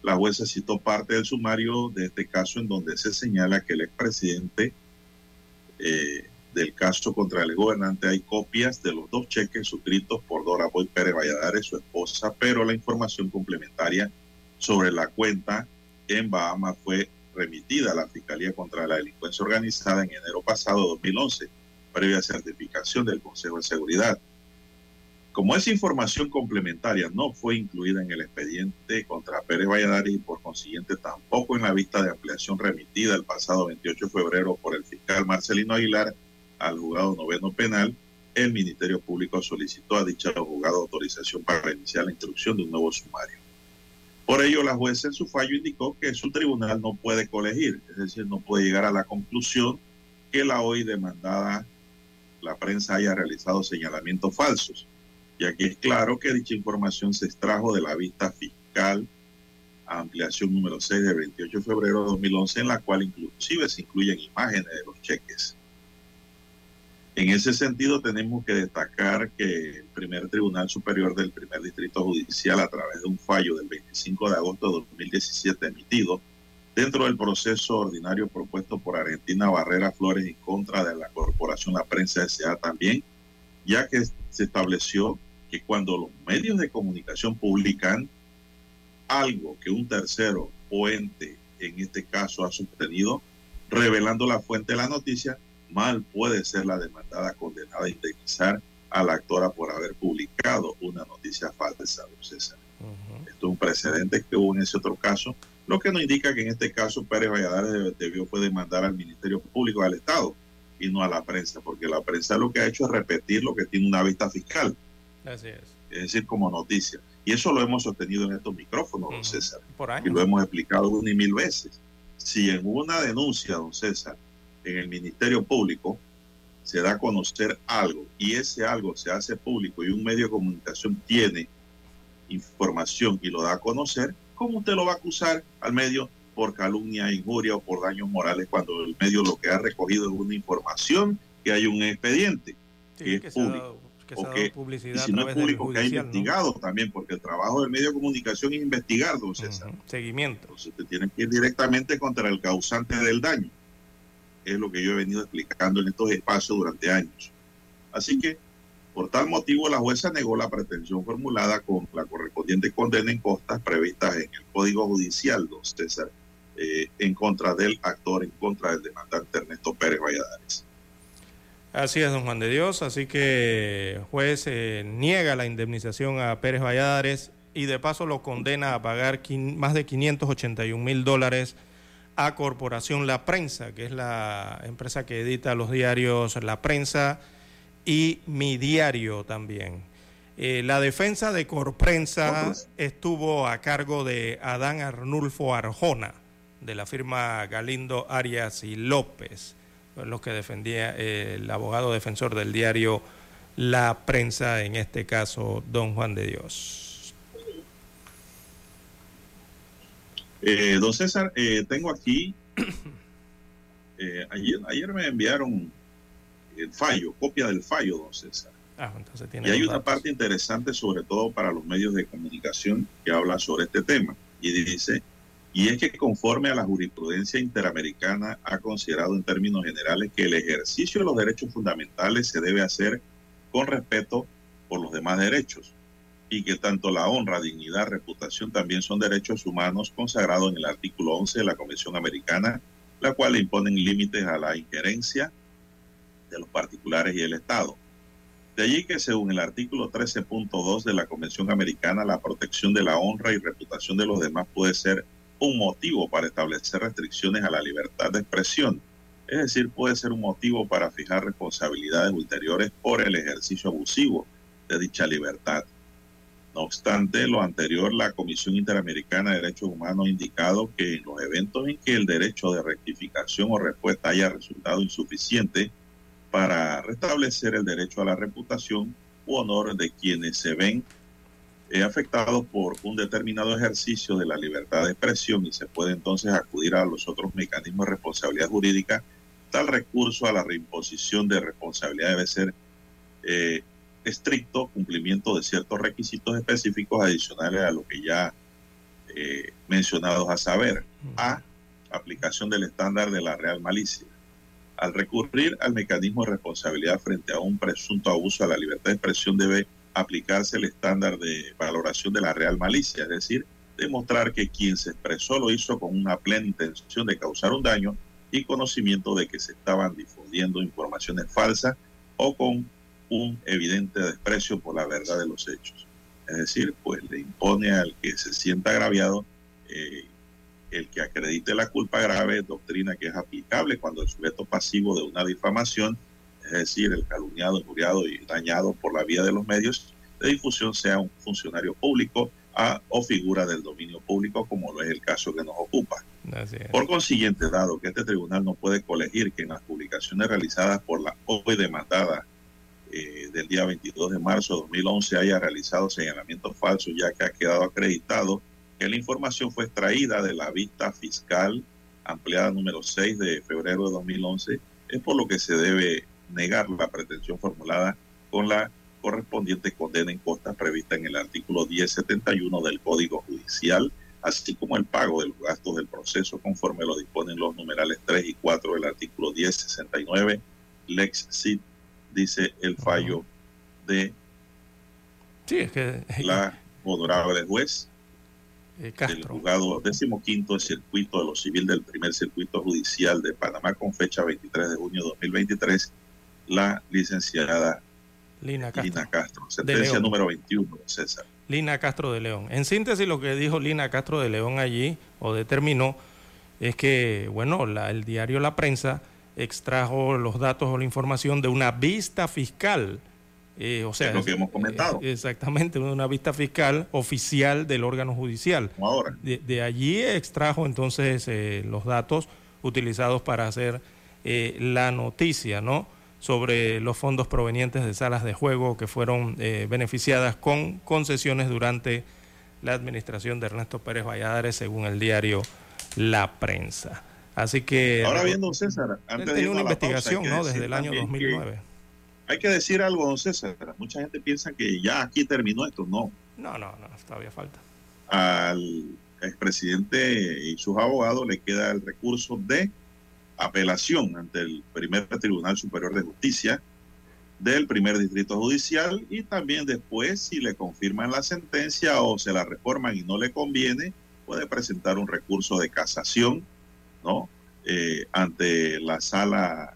La jueza citó parte del sumario de este caso en donde se señala que el expresidente eh, del caso contra el gobernante hay copias de los dos cheques suscritos por Dora Boy Pérez Valladares, su esposa, pero la información complementaria sobre la cuenta en Bahamas fue remitida a la Fiscalía contra la Delincuencia Organizada en enero pasado 2011, previa certificación del Consejo de Seguridad. Como esa información complementaria no fue incluida en el expediente contra Pérez Valladares y por consiguiente tampoco en la vista de ampliación remitida el pasado 28 de febrero por el fiscal Marcelino Aguilar al juzgado noveno penal, el Ministerio Público solicitó a dicho juzgado autorización para iniciar la instrucción de un nuevo sumario. Por ello, la jueza en su fallo indicó que su tribunal no puede colegir, es decir, no puede llegar a la conclusión que la hoy demandada la prensa haya realizado señalamientos falsos, ya que es claro que dicha información se extrajo de la vista fiscal ampliación número 6 de 28 de febrero de 2011, en la cual inclusive se incluyen imágenes de los cheques. En ese sentido, tenemos que destacar que el primer Tribunal Superior del Primer Distrito Judicial, a través de un fallo del 25 de agosto de 2017 emitido, dentro del proceso ordinario propuesto por Argentina Barrera Flores en contra de la Corporación La Prensa S.A. también, ya que se estableció que cuando los medios de comunicación publican algo que un tercero o ente, en este caso, ha sostenido, revelando la fuente de la noticia, mal puede ser la demandada condenada a indemnizar a la actora por haber publicado una noticia falsa, César. Esto es un precedente que hubo en ese otro caso, lo que nos indica que en este caso Pérez Valladares debió fue demandar al Ministerio Público del Estado y no a la prensa, porque la prensa lo que ha hecho es repetir lo que tiene una vista fiscal. Así es. Es decir, como noticia. Y eso lo hemos sostenido en estos micrófonos, don César. Y lo hemos explicado una y mil veces. Si en una denuncia, don César, en el Ministerio Público se da a conocer algo y ese algo se hace público y un medio de comunicación tiene información y lo da a conocer, ¿cómo usted lo va a acusar al medio por calumnia, injuria o por daños morales cuando el medio lo que ha recogido es una información que hay un expediente que es público? que publicidad y si no es público, que ha investigado también, porque el trabajo del medio de comunicación es investigar, don César. Seguimiento. Entonces te tienen que ir directamente contra el causante del daño. Es lo que yo he venido explicando en estos espacios durante años. Así que, por tal motivo, la jueza negó la pretensión formulada con la correspondiente condena en costas previstas en el Código Judicial, don César, eh, en contra del actor, en contra del demandante Ernesto Pérez Valladares. Así es, don Juan de Dios. Así que juez eh, niega la indemnización a Pérez Valladares y de paso lo condena a pagar más de 581 mil dólares a Corporación La Prensa, que es la empresa que edita los diarios La Prensa y Mi Diario también. Eh, la defensa de Corprensa estuvo a cargo de Adán Arnulfo Arjona, de la firma Galindo Arias y López los que defendía eh, el abogado defensor del diario La Prensa, en este caso, don Juan de Dios. Eh, don César, eh, tengo aquí, ayer, ayer me enviaron el fallo, copia del fallo, don César. Ah, entonces tiene y hay una parte interesante, sobre todo para los medios de comunicación, que habla sobre este tema. Y dice, y es que conforme a la jurisprudencia interamericana ha considerado en términos generales que el ejercicio de los derechos fundamentales se debe hacer con respeto por los demás derechos y que tanto la honra, dignidad, reputación también son derechos humanos consagrados en el artículo 11 de la Convención Americana, la cual le imponen límites a la injerencia de los particulares y el Estado. De allí que según el artículo 13.2 de la Convención Americana, la protección de la honra y reputación de los demás puede ser un motivo para establecer restricciones a la libertad de expresión, es decir, puede ser un motivo para fijar responsabilidades ulteriores por el ejercicio abusivo de dicha libertad. No obstante lo anterior, la Comisión Interamericana de Derechos Humanos ha indicado que en los eventos en que el derecho de rectificación o respuesta haya resultado insuficiente para restablecer el derecho a la reputación u honor de quienes se ven eh, afectado por un determinado ejercicio de la libertad de expresión y se puede entonces acudir a los otros mecanismos de responsabilidad jurídica, tal recurso a la reimposición de responsabilidad debe ser eh, estricto cumplimiento de ciertos requisitos específicos adicionales a lo que ya eh, mencionados a saber. A. Aplicación del estándar de la real malicia. Al recurrir al mecanismo de responsabilidad frente a un presunto abuso a la libertad de expresión debe aplicarse el estándar de valoración de la real malicia, es decir, demostrar que quien se expresó lo hizo con una plena intención de causar un daño y conocimiento de que se estaban difundiendo informaciones falsas o con un evidente desprecio por la verdad de los hechos. Es decir, pues le impone al que se sienta agraviado eh, el que acredite la culpa grave, doctrina que es aplicable cuando el sujeto pasivo de una difamación es decir, el calumniado, injuriado y dañado por la vía de los medios de difusión sea un funcionario público a, o figura del dominio público, como lo es el caso que nos ocupa. Por consiguiente, dado que este tribunal no puede colegir que en las publicaciones realizadas por la hoy demandada eh, del día 22 de marzo de 2011 haya realizado señalamientos falsos, ya que ha quedado acreditado que la información fue extraída de la vista fiscal ampliada número 6 de febrero de 2011, es por lo que se debe negar la pretensión formulada con la correspondiente condena en costas prevista en el artículo 1071 del Código Judicial, así como el pago de los gastos del proceso conforme lo disponen los numerales 3 y 4 del artículo 1069. Lex Cit dice el fallo de la honorable juez eh, del juzgado decimoquinto del circuito de lo civil del primer circuito judicial de Panamá con fecha 23 de junio de 2023 la licenciada Lina Castro. sentencia número 21, César. Lina Castro de León. En síntesis, lo que dijo Lina Castro de León allí, o determinó, es que, bueno, el diario La Prensa extrajo los datos o la información de una vista fiscal. Eh, o sea, es lo que hemos comentado. Eh, exactamente, una vista fiscal oficial del órgano judicial. ahora. De, allí extrajo entonces eh, los datos utilizados para hacer la noticia, ¿no? sobre los fondos provenientes de salas de juego que fueron beneficiadas con concesiones durante la administración de Ernesto Pérez Valladares, según el diario La Prensa. Así que... Ahora viendo César, antes de una investigación ¿no? desde el año 2009. Hay que decir algo, don César. Mucha gente piensa que ya aquí terminó esto. No. No, no, no, todavía falta. Al expresidente y sus abogados le queda el recurso de apelación ante el primer Tribunal Superior de Justicia del primer distrito judicial y también después si le confirman la sentencia o se la reforman y no le conviene puede presentar un recurso de casación no eh, ante la sala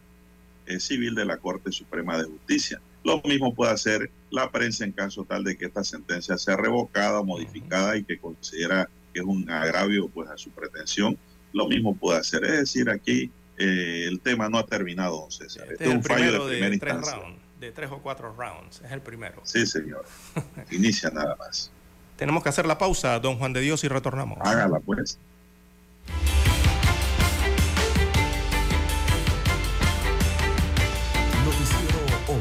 eh, civil de la Corte Suprema de Justicia lo mismo puede hacer la prensa en caso tal de que esta sentencia sea revocada o modificada y que considera que es un agravio pues a su pretensión lo mismo puede hacer es decir aquí eh, el tema no ha terminado, don César. Este, es un fallo de primera instancia. de tres o cuatro rounds, es el primero. Sí, señor. Inicia nada más. Tenemos que hacer la pausa, don Juan de Dios, y retornamos. Hágala, pues.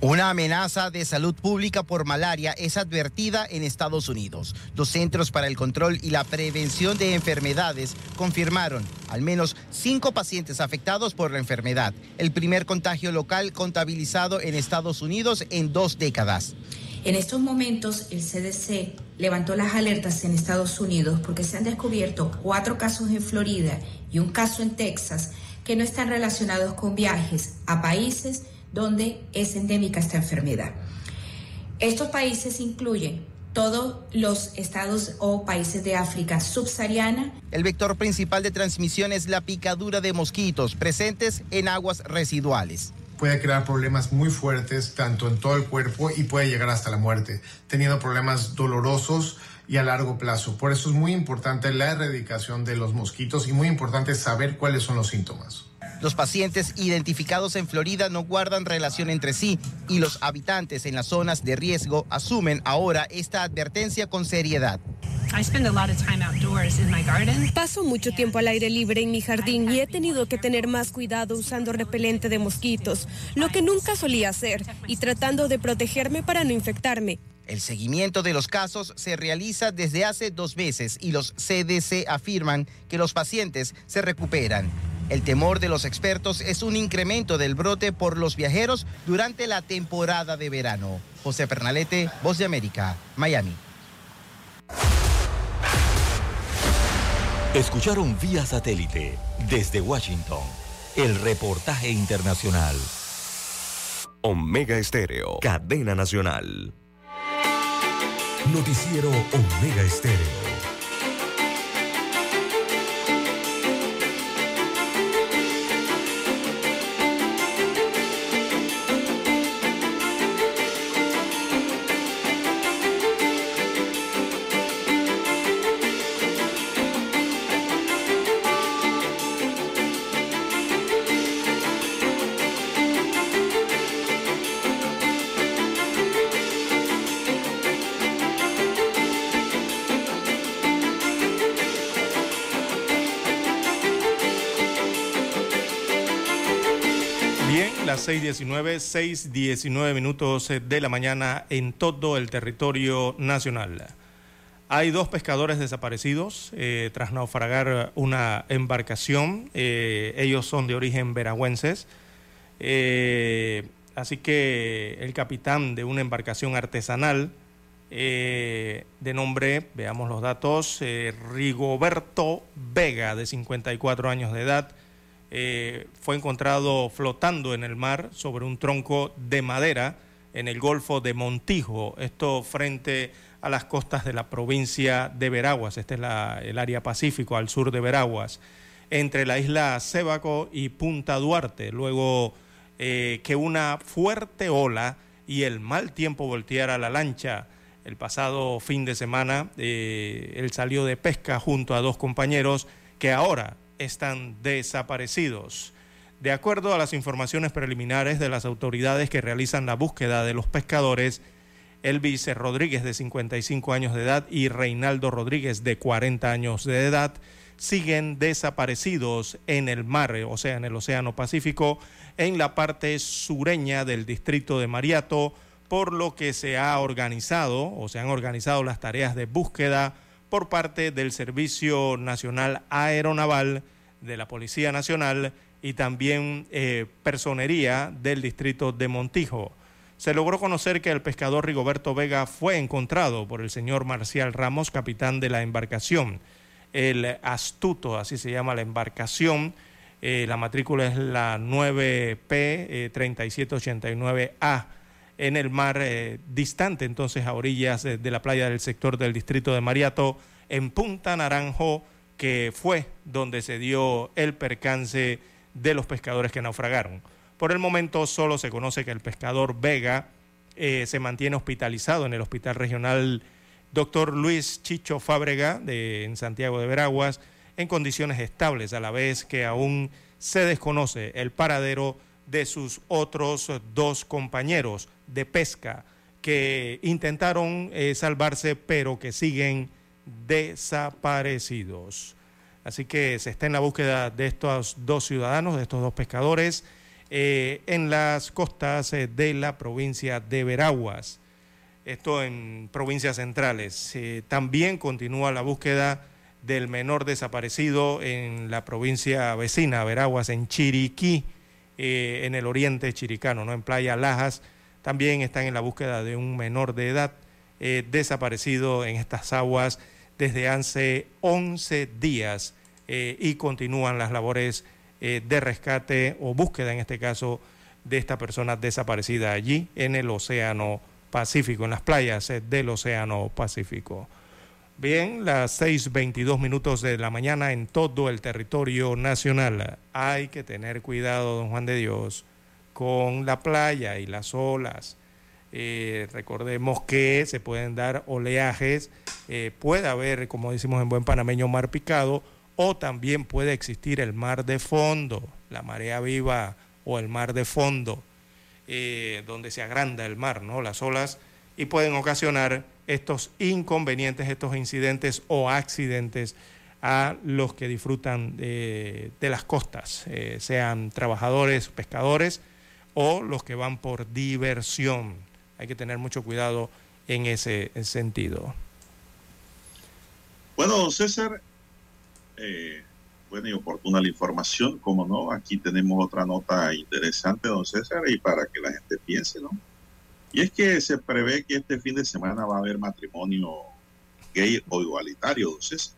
Una amenaza de salud pública por malaria es advertida en Estados Unidos. Los Centros para el Control y la Prevención de Enfermedades confirmaron al menos cinco pacientes afectados por la enfermedad, el primer contagio local contabilizado en Estados Unidos en dos décadas. En estos momentos, el CDC levantó las alertas en Estados Unidos porque se han descubierto cuatro casos en Florida y un caso en Texas que no están relacionados con viajes a países donde es endémica esta enfermedad. Estos países incluyen todos los estados o países de África subsahariana. El vector principal de transmisión es la picadura de mosquitos presentes en aguas residuales. Puede crear problemas muy fuertes tanto en todo el cuerpo y puede llegar hasta la muerte, teniendo problemas dolorosos y a largo plazo. Por eso es muy importante la erradicación de los mosquitos y muy importante saber cuáles son los síntomas. Los pacientes identificados en Florida no guardan relación entre sí y los habitantes en las zonas de riesgo asumen ahora esta advertencia con seriedad. Paso mucho tiempo al aire libre en mi jardín y he tenido que tener más cuidado usando repelente de mosquitos, lo que nunca solía hacer, y tratando de protegerme para no infectarme. El seguimiento de los casos se realiza desde hace dos meses y los CDC afirman que los pacientes se recuperan. El temor de los expertos es un incremento del brote por los viajeros durante la temporada de verano. José Pernalete, Voz de América, Miami. Escucharon vía satélite desde Washington el reportaje internacional. Omega Estéreo, cadena nacional. Noticiero Omega Estéreo. 6.19, 6.19 minutos de la mañana en todo el territorio nacional. Hay dos pescadores desaparecidos eh, tras naufragar una embarcación. Eh, ellos son de origen veragüenses. Eh, así que el capitán de una embarcación artesanal de nombre, veamos los datos, Rigoberto Vega, de 54 años de edad, eh, fue encontrado flotando en el mar sobre un tronco de madera en el Golfo de Montijo, esto frente a las costas de la provincia de Veraguas, este es el área pacífico al sur de Veraguas, entre la isla Sébaco y Punta Duarte, luego eh, que una fuerte ola y el mal tiempo volteara la lancha. El pasado fin de semana eh, él salió de pesca junto a dos compañeros que ahora están desaparecidos. De acuerdo a las informaciones preliminares de las autoridades que realizan la búsqueda de los pescadores, Elvis Rodríguez de 55 años de edad y Reinaldo Rodríguez de 40 años de edad siguen desaparecidos en el mar, o sea, en el Océano Pacífico, en la parte sureña del distrito de Mariato, por lo que se ha organizado o se han organizado las tareas de búsqueda por parte del Servicio Nacional Aeronaval, de la Policía Nacional y también eh, personería del distrito de Montijo. Se logró conocer que el pescador Rigoberto Vega fue encontrado por el señor Marcial Ramos, capitán de la embarcación. El astuto, así se llama la embarcación, eh, la matrícula es la 9P3789A en el mar eh, distante entonces a orillas de la playa del sector del distrito de Mariato, en Punta Naranjo, que fue donde se dio el percance de los pescadores que naufragaron. Por el momento solo se conoce que el pescador Vega eh, se mantiene hospitalizado en el Hospital Regional Dr. Luis Chicho Fábrega de, en Santiago de Veraguas en condiciones estables, a la vez que aún se desconoce el paradero de sus otros dos compañeros de pesca que intentaron eh, salvarse pero que siguen desaparecidos. Así que se está en la búsqueda de estos dos ciudadanos, de estos dos pescadores, eh, en las costas eh, de la provincia de Veraguas. Esto en provincias centrales. también continúa la búsqueda del menor desaparecido en la provincia vecina, Veraguas, en Chiriquí, en el oriente chiricano, ¿no? en Playa Lajas también están en la búsqueda de un menor de edad eh, desaparecido en estas aguas desde hace 11 días eh, y continúan las labores eh, de rescate o búsqueda en este caso de esta persona desaparecida allí en el Océano Pacífico, en las playas del Océano Pacífico. Bien, las 6.22 minutos de la mañana en todo el territorio nacional. Hay que tener cuidado, don Juan de Dios con la playa y las olas. Eh, recordemos que se pueden dar oleajes, eh, puede haber, como decimos en buen panameño, mar picado, o también puede existir el mar de fondo, la marea viva o el mar de fondo, eh, donde se agranda el mar, ¿no? Las olas, y pueden ocasionar estos inconvenientes, estos incidentes o accidentes a los que disfrutan de las costas, sean trabajadores, pescadores, o los que van por diversión. Hay que tener mucho cuidado en ese sentido. Bueno, don César, eh, buena y oportuna la información, como no, aquí tenemos otra nota interesante, don César, y para que la gente piense, ¿no? Y es que se prevé que este fin de semana va a haber matrimonio gay o igualitario, don César.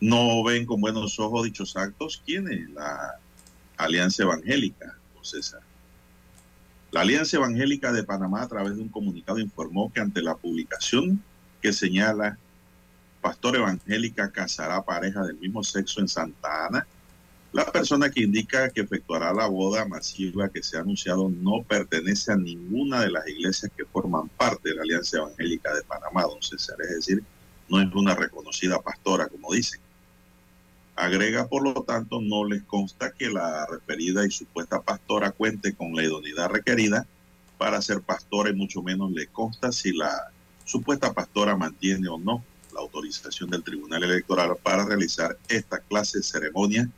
no ven con buenos ojos dichos actos. ¿Quién es la Alianza Evangélica, César? La Alianza Evangélica de Panamá, a través de un comunicado, informó que ante la publicación que señala Pastor Evangélica casará pareja del mismo sexo en Santa Ana, la persona que indica que efectuará la boda masiva que se ha anunciado no pertenece a ninguna de las iglesias que forman parte de la Alianza Evangélica de Panamá, don César. Es decir, no es una reconocida pastora, como dicen. Agrega, por lo tanto, no les consta que la referida y supuesta pastora cuente con la idoneidad requerida para ser pastora y mucho menos le consta si la supuesta pastora mantiene o no la autorización del Tribunal Electoral para realizar esta clase de ceremonia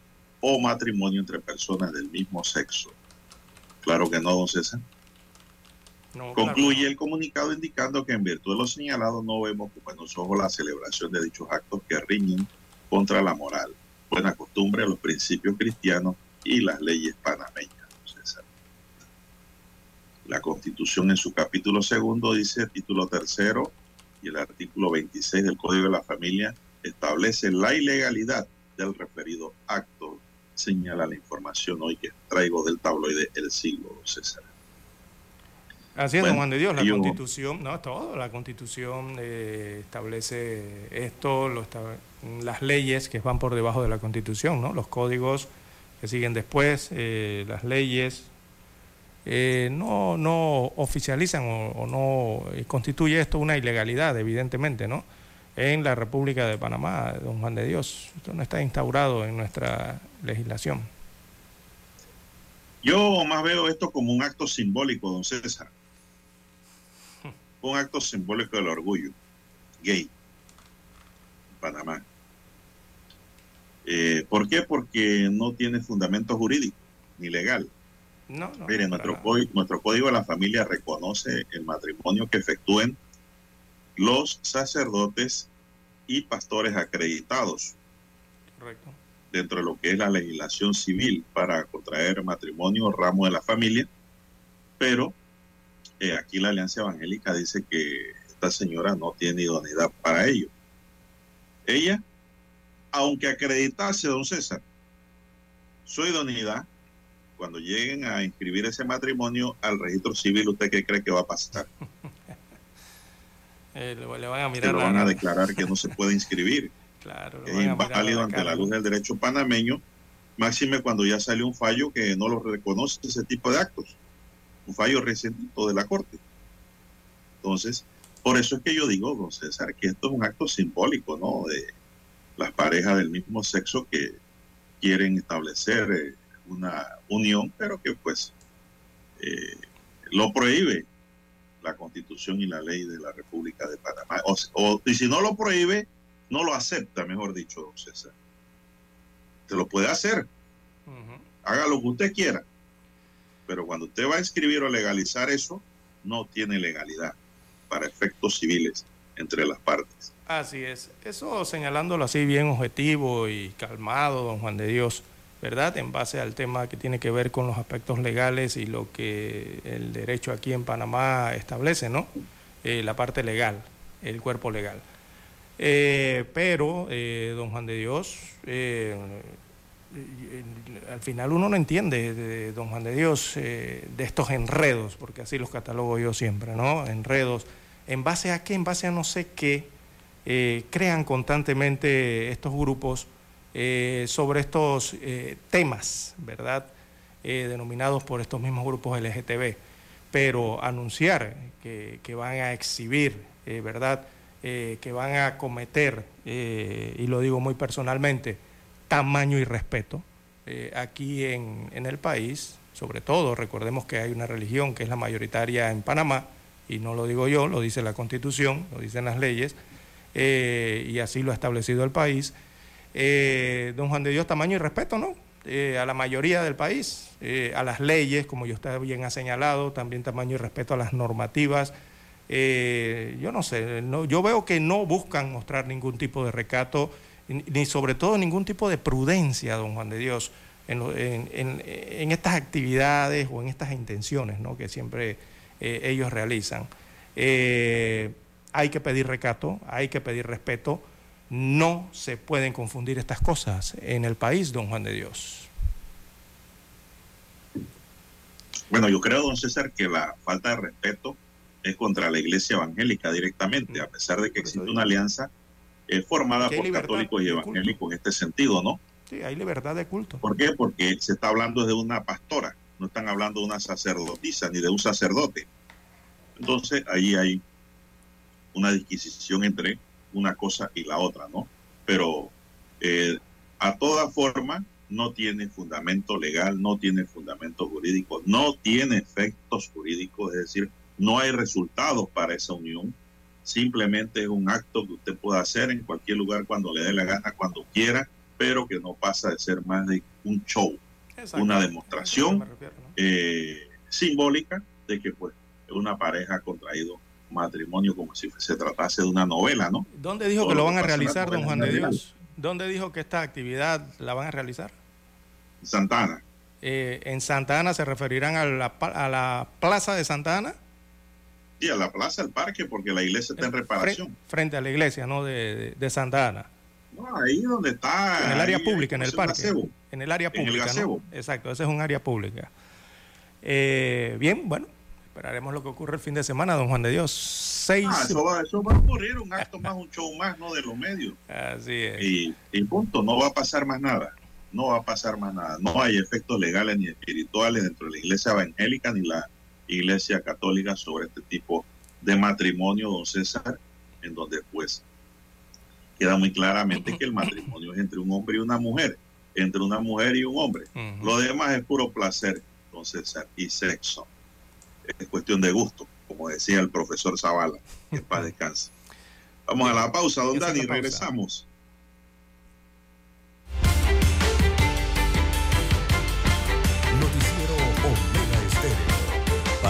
o matrimonio entre personas del mismo sexo. Claro que no, don César. Concluye el comunicado indicando que en virtud de lo señalado no vemos con buenos ojos la celebración de dichos actos que riñen contra la moral buena costumbre, los principios cristianos y las leyes panameñas. La Constitución en su capítulo segundo dice, título tercero y el artículo 26 del Código de la Familia establece la ilegalidad del referido acto, señala la información hoy que traigo del tabloide El Siglo, César. Así es, don Juan de Dios, la constitución, no, todo, la constitución eh, establece esto, lo las leyes que van por debajo de la constitución, ¿no? los códigos que siguen después, eh, las leyes, eh, no, no oficializan o, no constituye esto una ilegalidad, evidentemente, ¿no? En la República de Panamá, don Juan de Dios, esto no está instaurado en nuestra legislación. Yo más veo esto como un acto simbólico, don César un acto simbólico del orgullo gay Panamá. Eh, ¿Por qué? Porque no tiene fundamento jurídico ni legal. No, no, Mire, nuestro, código, nuestro código de la familia reconoce el matrimonio que efectúen los sacerdotes y pastores acreditados. Correcto. Dentro de lo que es la legislación civil para contraer matrimonio o ramo de la familia. Pero eh, aquí la Alianza Evangélica dice que esta señora no tiene idoneidad para ello. Ella, aunque acreditase, don César, su idoneidad, cuando lleguen a inscribir ese matrimonio al registro civil, ¿usted qué cree que va a pasar? Eh, le, le, van a mirar. Que lo van a declarar que no se puede inscribir. Claro, es inválido ante la, luz del derecho panameño, máxime cuando ya salió un fallo que no lo reconoce ese tipo de actos. Un fallo reciente de la Corte. Entonces, por eso es que yo digo, don César, que esto es un acto simbólico, ¿no? De las parejas del mismo sexo que quieren establecer eh, una unión, pero que pues eh, lo prohíbe la constitución y la ley de la República de Panamá. O, o, y si no lo prohíbe, no lo acepta, mejor dicho, don César. Se lo puede hacer. Uh -huh. Haga lo que usted quiera. Pero cuando usted va a escribir o legalizar eso, no tiene legalidad para efectos civiles entre las partes. Así es. Eso señalándolo así bien objetivo y calmado, don Juan de Dios. ¿verdad? En base al tema que tiene que ver con los aspectos legales y lo que el derecho aquí en Panamá establece, ¿no? Eh, la parte legal, el cuerpo legal. Eh, pero, eh, don Juan de Dios, al final uno no entiende, de, don Juan de Dios, de estos enredos, porque así los catalogo yo siempre, ¿no? Enredos. ¿En base a qué? En base a no sé qué, crean constantemente estos grupos eh, sobre estos eh, temas, ¿verdad? Eh, denominados por estos mismos grupos LGTB. Pero anunciar que van a exhibir, ¿verdad? Que van a cometer, y lo digo muy personalmente, tamaño y respeto aquí en, en el país, sobre todo, recordemos que hay una religión que es la mayoritaria en Panamá, y no lo digo yo, lo dice la Constitución, lo dicen las leyes, y así lo ha establecido el país. Eh, don Juan de Dios, tamaño y respeto, ¿no? Eh, a la mayoría del país, eh, a las leyes, como yo usted bien ha señalado, también tamaño y respeto a las normativas. Yo no sé, no, yo veo que no buscan mostrar ningún tipo de recato, ni sobre todo ningún tipo de prudencia, don Juan de Dios, en, en, en, en estas actividades o en estas intenciones ¿no? que siempre ellos realizan. hay que pedir recato, hay que pedir respeto no se pueden confundir estas cosas en el país, don Juan de Dios. Bueno, yo creo, don César, que la falta de respeto es contra la iglesia evangélica directamente, a pesar de que existe una alianza eh, formada por católicos y evangélicos en este sentido, ¿no? Sí, hay libertad de culto. ¿Por qué? Porque se está hablando de una pastora, no están hablando de una sacerdotisa ni de un sacerdote. Entonces, ahí hay una disquisición entre una cosa y la otra, ¿no? Pero eh, a toda forma no tiene fundamento legal, no tiene fundamento jurídico, no tiene efectos jurídicos, es decir, no hay resultados para esa unión, simplemente es un acto que usted puede hacer en cualquier lugar cuando le dé la gana, cuando quiera, pero que no pasa de ser más de un show, Exacto. una demostración refiero, ¿no? eh, simbólica de que pues una pareja ha contraído matrimonio como si se tratase de una novela, ¿no? ¿Dónde dijo Todo que lo van a realizar, don Juan de Dios? ¿Dónde dijo que esta actividad la van a realizar? Santa Ana. Eh, ¿En Santa Ana se referirán a la, a la plaza de Santa Ana? Sí, a la plaza del parque, porque la iglesia está en reparación. Frente a la iglesia, ¿no? De, Santa Ana. No, ahí donde está. En el área ahí, pública, en el parque. Gazebo. En el área En el pública. gazebo. ¿no? Exacto, ese es un área pública. Eh, bien, bueno, esperaremos lo que ocurre el fin de semana, don Juan de Dios. Seis... Ah, eso, va, eso va a ocurrir, un acto más, un show más, ¿no? De los medios. Así es. Y, y punto, no va a pasar más nada. No va a pasar más nada. No hay efectos legales ni espirituales dentro de la iglesia evangélica ni la iglesia católica sobre este tipo de matrimonio, don César, en donde pues queda muy claramente que el matrimonio es entre un hombre y una mujer, entre una mujer y un hombre. Uh -huh. Lo demás es puro placer, don César, y sexo. Es cuestión de gusto, como decía el profesor Zavala, que paz descanse. Vamos a la pausa, don Dani, regresamos.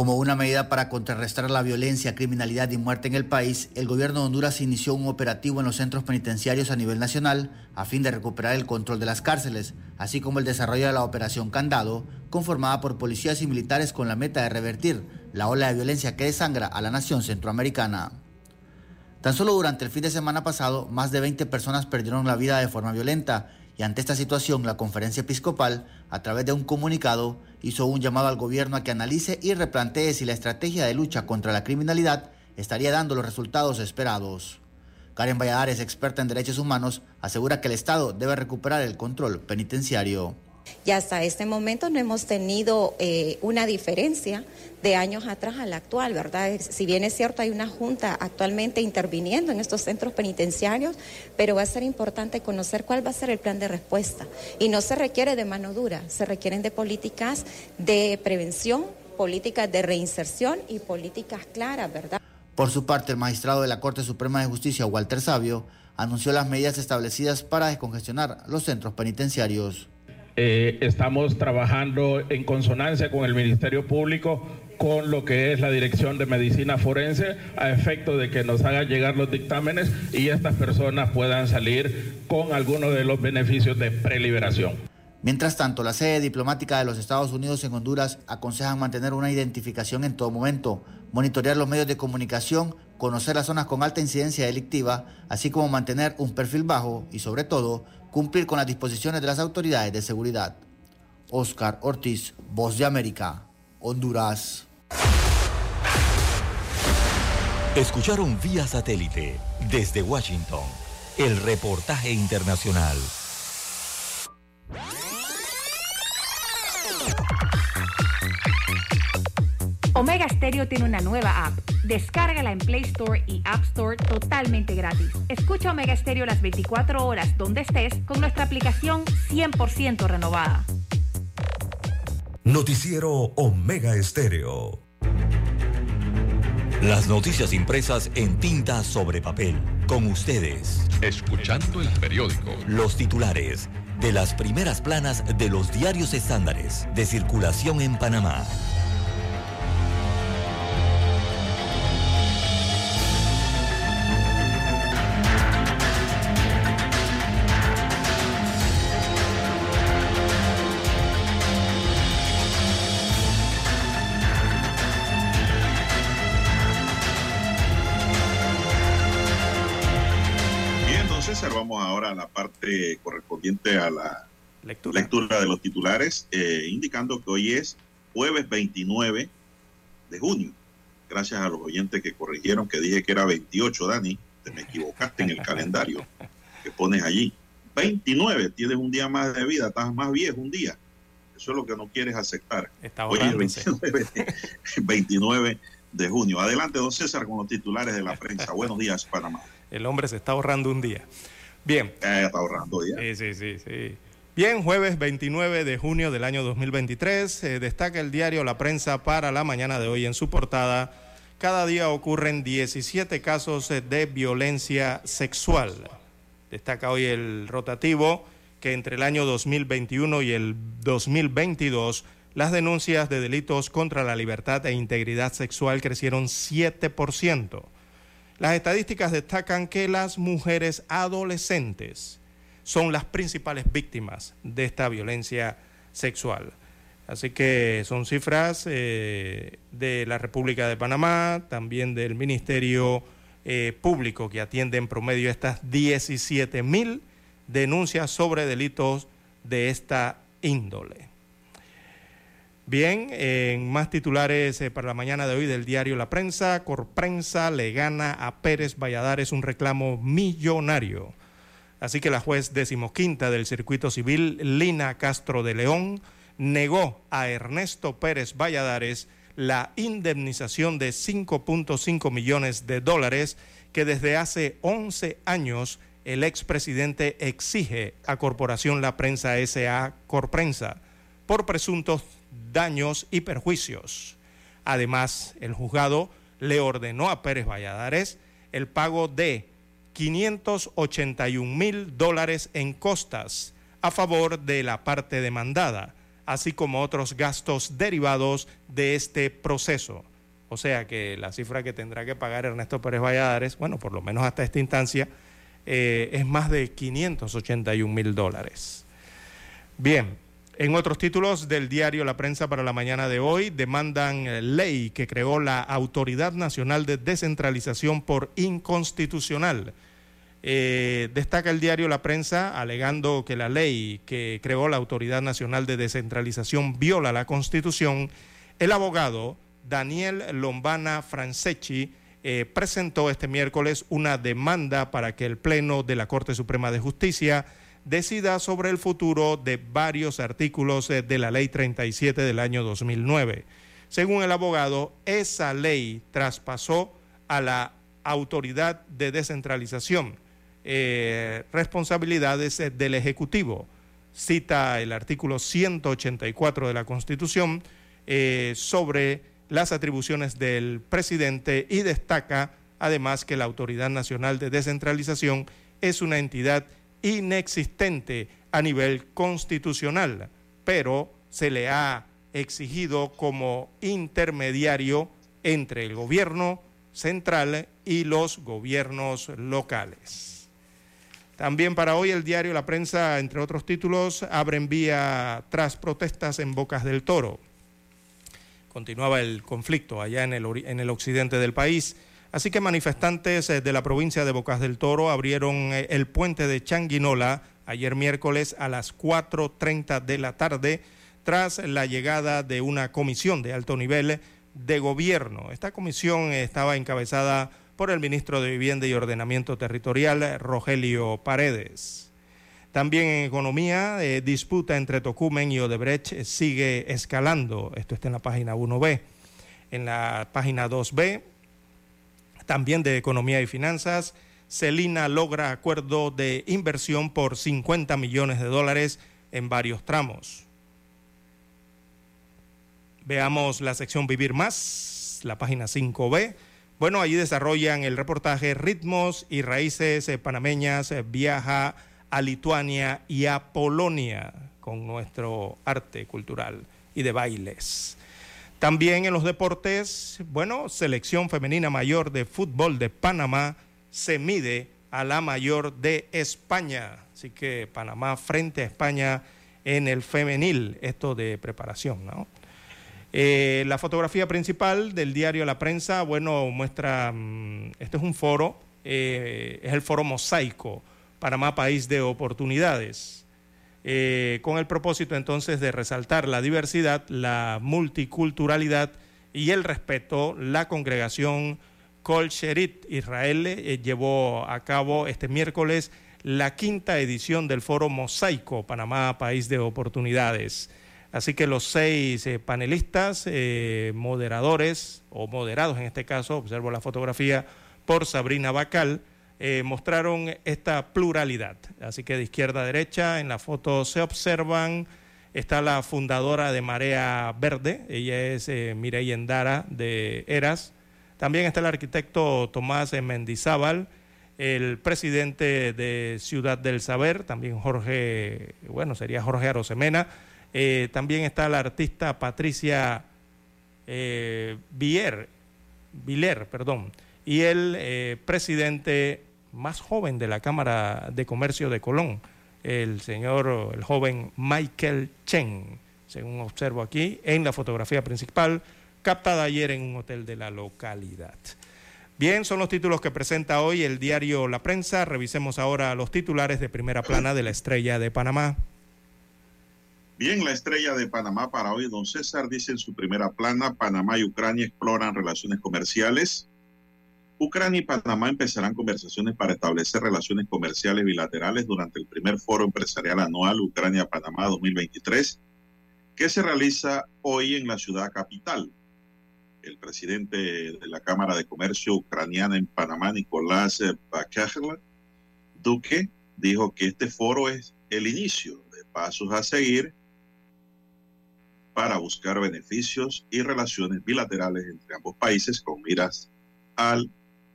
Como una medida para contrarrestar la violencia, criminalidad y muerte en el país, el gobierno de Honduras inició un operativo en los centros penitenciarios a nivel nacional a fin de recuperar el control de las cárceles, así como el desarrollo de la operación Candado, conformada por policías y militares con la meta de revertir la ola de violencia que desangra a la nación centroamericana. Tan solo durante el fin de semana pasado, más de 20 personas perdieron la vida de forma violenta y ante esta situación la conferencia episcopal, a través de un comunicado, hizo un llamado al gobierno a que analice y replantee si la estrategia de lucha contra la criminalidad estaría dando los resultados esperados. Karen Valladares, experta en derechos humanos, asegura que el Estado debe recuperar el control penitenciario. Y hasta este momento no hemos tenido eh, una diferencia de años atrás a la actual, ¿verdad? Si bien es cierto, hay una junta actualmente interviniendo en estos centros penitenciarios, pero va a ser importante conocer cuál va a ser el plan de respuesta. Y no se requiere de mano dura, se requieren de políticas de prevención, políticas de reinserción y políticas claras, ¿verdad? Por su parte, el magistrado de la Corte Suprema de Justicia, Walter Sabio, anunció las medidas establecidas para descongestionar los centros penitenciarios. Eh, estamos trabajando en consonancia con el Ministerio Público, con lo que es la Dirección de Medicina Forense, a efecto de que nos hagan llegar los dictámenes y estas personas puedan salir con algunos de los beneficios de preliberación. Mientras tanto, la sede diplomática de los Estados Unidos en Honduras aconsejan mantener una identificación en todo momento, monitorear los medios de comunicación, conocer las zonas con alta incidencia delictiva, así como mantener un perfil bajo y, sobre todo, cumplir con las disposiciones de las autoridades de seguridad. Oscar Ortiz, Voz de América, Honduras. Escucharon vía satélite desde Washington el reportaje internacional. Omega Stereo tiene una nueva app. Descárgala en Play Store y App Store totalmente gratis. Escucha Omega Stereo las 24 horas donde estés con nuestra aplicación 100% renovada. Noticiero Omega Estéreo. Las noticias impresas en tinta sobre papel. Con ustedes. Escuchando el periódico. Los titulares de las primeras planas de los diarios estándares de circulación en Panamá. Parte correspondiente a la lectura, de los titulares, eh, indicando que hoy es jueves 29 de junio. Gracias a los oyentes que corrigieron que dije que era 28, Dani. Te me equivocaste en el calendario que pones allí. 29, tienes un día más de vida, estás más viejo un día. Eso es lo que no quieres aceptar. hoy es 29, 29 de junio. Adelante, don César, con los titulares de la prensa. Buenos días, Panamá. El hombre se está ahorrando un día. Bien. está ahorrando ya. Sí, sí, sí, sí. Bien, jueves 29 de junio del año 2023, destaca el diario La Prensa para la mañana de hoy en su portada. Cada día ocurren 17 casos de violencia sexual. Destaca hoy el rotativo que entre el año 2021 y el 2022 las denuncias de delitos contra la libertad e integridad sexual crecieron 7%. Las estadísticas destacan que las mujeres adolescentes son las principales víctimas de esta violencia sexual. Así que son cifras eh, de la República de Panamá, también del Ministerio eh, Público, que atiende en promedio estas 17 mil denuncias sobre delitos de esta índole. Bien, en más titulares eh, para la mañana de hoy del diario La Prensa, Corprensa le gana a Pérez Valladares un reclamo millonario. Así que la juez decimoquinta del circuito civil, Lina Castro de León, negó a Ernesto Pérez Valladares la indemnización de 5.5 millones de dólares que desde hace 11 años el expresidente exige a Corporación La Prensa SA Corprensa por presuntos daños y perjuicios. Además, el juzgado le ordenó a Pérez Valladares el pago de 581 mil dólares en costas a favor de la parte demandada, así como otros gastos derivados de este proceso. O sea que la cifra que tendrá que pagar Ernesto Pérez Valladares, bueno, por lo menos hasta esta instancia, eh, es más de 581 mil dólares. Bien, en otros títulos del diario La Prensa para la mañana de hoy, demandan eh, ley que creó la Autoridad Nacional de Descentralización por inconstitucional. Eh, destaca el diario La Prensa alegando que la ley que creó la Autoridad Nacional de Descentralización viola la Constitución. El abogado Daniel Lombana Franceschi eh, presentó este miércoles una demanda para que el Pleno de la Corte Suprema de Justicia decida sobre el futuro de varios artículos eh, de la Ley 37 del año 2009. Según el abogado, esa ley traspasó a la Autoridad de Descentralización eh, responsabilidades eh, del Ejecutivo. Cita el artículo 184 de la Constitución sobre las atribuciones del presidente y destaca además que la Autoridad Nacional de Descentralización es una entidad inexistente a nivel constitucional, pero se le ha exigido como intermediario entre el gobierno central y los gobiernos locales. También para hoy el diario La Prensa, entre otros títulos, abre en vía tras protestas en Bocas del Toro. Continuaba el conflicto allá en el, en el occidente del país. Así que manifestantes eh, de la provincia de Bocas del Toro abrieron eh, el puente de Changuinola ayer miércoles a las 4.30 de la tarde tras la llegada de una comisión de alto nivel de gobierno. Esta comisión estaba encabezada por el ministro de Vivienda y Ordenamiento Territorial, Rogelio Paredes. También en economía, eh, disputa entre Tocumen y Odebrecht sigue escalando. Esto está en la página 1B. En la página 2B, también de economía y finanzas, Celina logra acuerdo de inversión por 50 millones de dólares en varios tramos. Veamos la sección Vivir Más, la página 5B. Bueno, allí desarrollan el reportaje Ritmos y Raíces Panameñas viaja a Lituania y a Polonia con nuestro arte cultural y de bailes. También en los deportes, bueno, selección femenina mayor de fútbol de Panamá se mide a la mayor de España. Así que Panamá frente a España en el femenil, esto de preparación, ¿no? Eh, la fotografía principal del diario La Prensa, bueno, muestra, mm, este es un foro, eh, es el foro Mosaico, Panamá País de Oportunidades, eh, con el propósito entonces de resaltar la diversidad, la multiculturalidad y el respeto, la congregación Kol Sherit Israel llevó a cabo este miércoles la quinta edición del foro Mosaico, Panamá País de Oportunidades. Así que los seis eh, panelistas, eh, moderadores o moderados en este caso, observo la fotografía por Sabrina Bacal, eh, mostraron esta pluralidad. Así que de izquierda a derecha en la foto se observan, está la fundadora de Marea Verde, ella es Mireille Endara de Eras. También está el arquitecto Tomás Mendizábal, el presidente de Ciudad del Saber, también Jorge, bueno, sería Jorge Arosemena Eh, también está la artista Patricia eh, Villar, perdón, y el eh, presidente más joven de la Cámara de Comercio de Colón, el señor, el joven Michael Chen, según observo aquí en la fotografía principal, captada ayer en un hotel de la localidad. Bien, son los títulos que presenta hoy el diario La Prensa. Revisemos ahora los titulares de primera plana de la Estrella de Panamá. Bien, la Estrella de Panamá para hoy, don César dice en su primera plana, Panamá y Ucrania exploran relaciones comerciales. Ucrania y Panamá empezarán conversaciones para establecer relaciones comerciales bilaterales durante el primer foro empresarial anual Ucrania-Panamá 2023, que se realiza hoy en la ciudad capital. El presidente de la Cámara de Comercio Ucraniana en Panamá, Nicolás Bakajla Duque, dijo que este foro es el inicio de pasos a seguir para buscar beneficios y relaciones bilaterales entre ambos países con miras al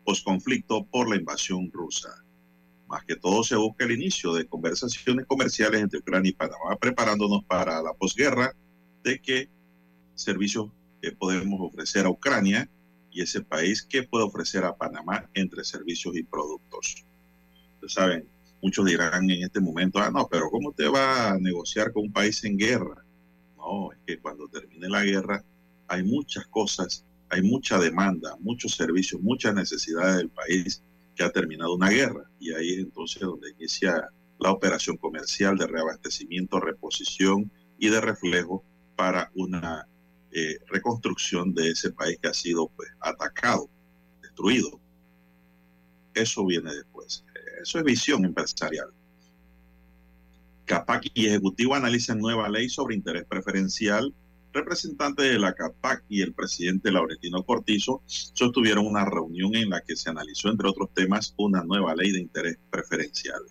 posconflicto por la invasión rusa. Más que todo se busca el inicio de conversaciones comerciales entre Ucrania y Panamá, preparándonos para la posguerra de qué servicios podemos ofrecer a Ucrania y ese país qué puede ofrecer a Panamá entre servicios y productos. Ustedes saben, muchos dirán en este momento, ah, no, pero ¿cómo te va a negociar con un país en guerra? No, es que cuando termine la guerra hay muchas cosas hay mucha demanda, muchos servicios, muchas necesidades del país que ha terminado una guerra. Y ahí es entonces donde inicia la operación comercial de reabastecimiento, reposición y de reflejo para una eh, reconstrucción de ese país que ha sido pues, atacado, destruido. Eso viene después. Eso es visión empresarial. CAPAC y Ejecutivo analizan nueva ley sobre interés preferencial representantes de la CAPAC y el presidente Laurentino Cortizo sostuvieron una reunión en la que se analizó, entre otros temas, una nueva ley de interés preferencial.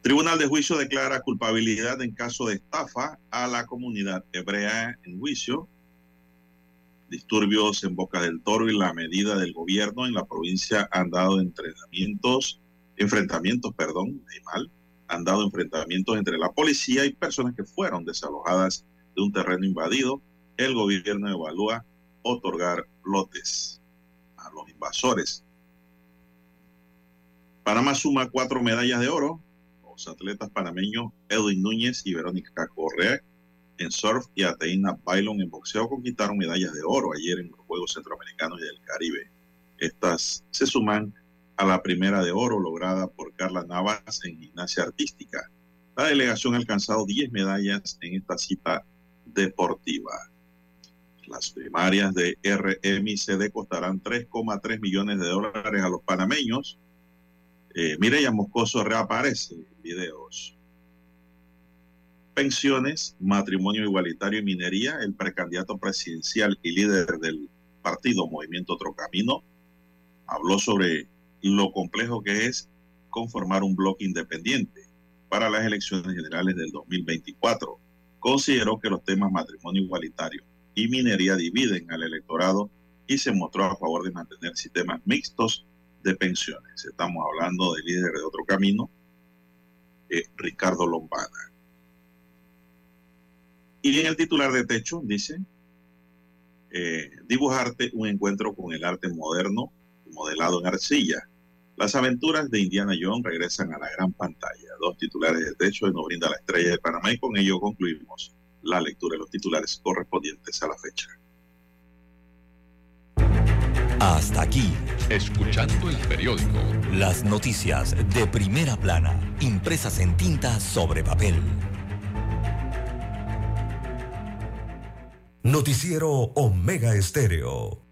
Tribunal de Juicio declara culpabilidad en caso de estafa a la comunidad hebrea en juicio. Disturbios en Boca del Toro y la medida del gobierno en la provincia han dado entrenamientos, enfrentamientos, perdón, mal, han dado enfrentamientos entre la policía y personas que fueron desalojadas de un terreno invadido, el gobierno evalúa otorgar lotes a los invasores. Panamá suma cuatro medallas de oro. Los atletas panameños Edwin Núñez y Verónica Correa en surf y Ateína Bailon en boxeo conquistaron medallas de oro ayer en los Juegos Centroamericanos y del Caribe. Estas se suman a la primera de oro lograda por Carla Navas en gimnasia artística. La delegación ha alcanzado 10 medallas en esta cita deportiva. Las primarias de RMICD costarán 3,3 millones de dólares a los panameños. Eh, Mireya Moscoso reaparece en videos. Pensiones, matrimonio igualitario y minería. El precandidato presidencial y líder del partido Movimiento Otro Camino habló sobre lo complejo que es conformar un bloque independiente para las elecciones generales del 2024 consideró que los temas matrimonio igualitario y minería dividen al electorado y se mostró a favor de mantener sistemas mixtos de pensiones. Estamos hablando del líder de otro camino, eh, Ricardo Lombana. Y en el titular de techo dice, eh, dibujarte un encuentro con el arte moderno modelado en arcilla. Las aventuras de Indiana Jones regresan a la gran pantalla. Dos titulares de techo nos brinda la estrella de Panamá y con ello concluimos la lectura de los titulares correspondientes a la fecha. Hasta aquí, escuchando el periódico. Las noticias de primera plana, impresas en tinta sobre papel. Noticiero Omega Estéreo.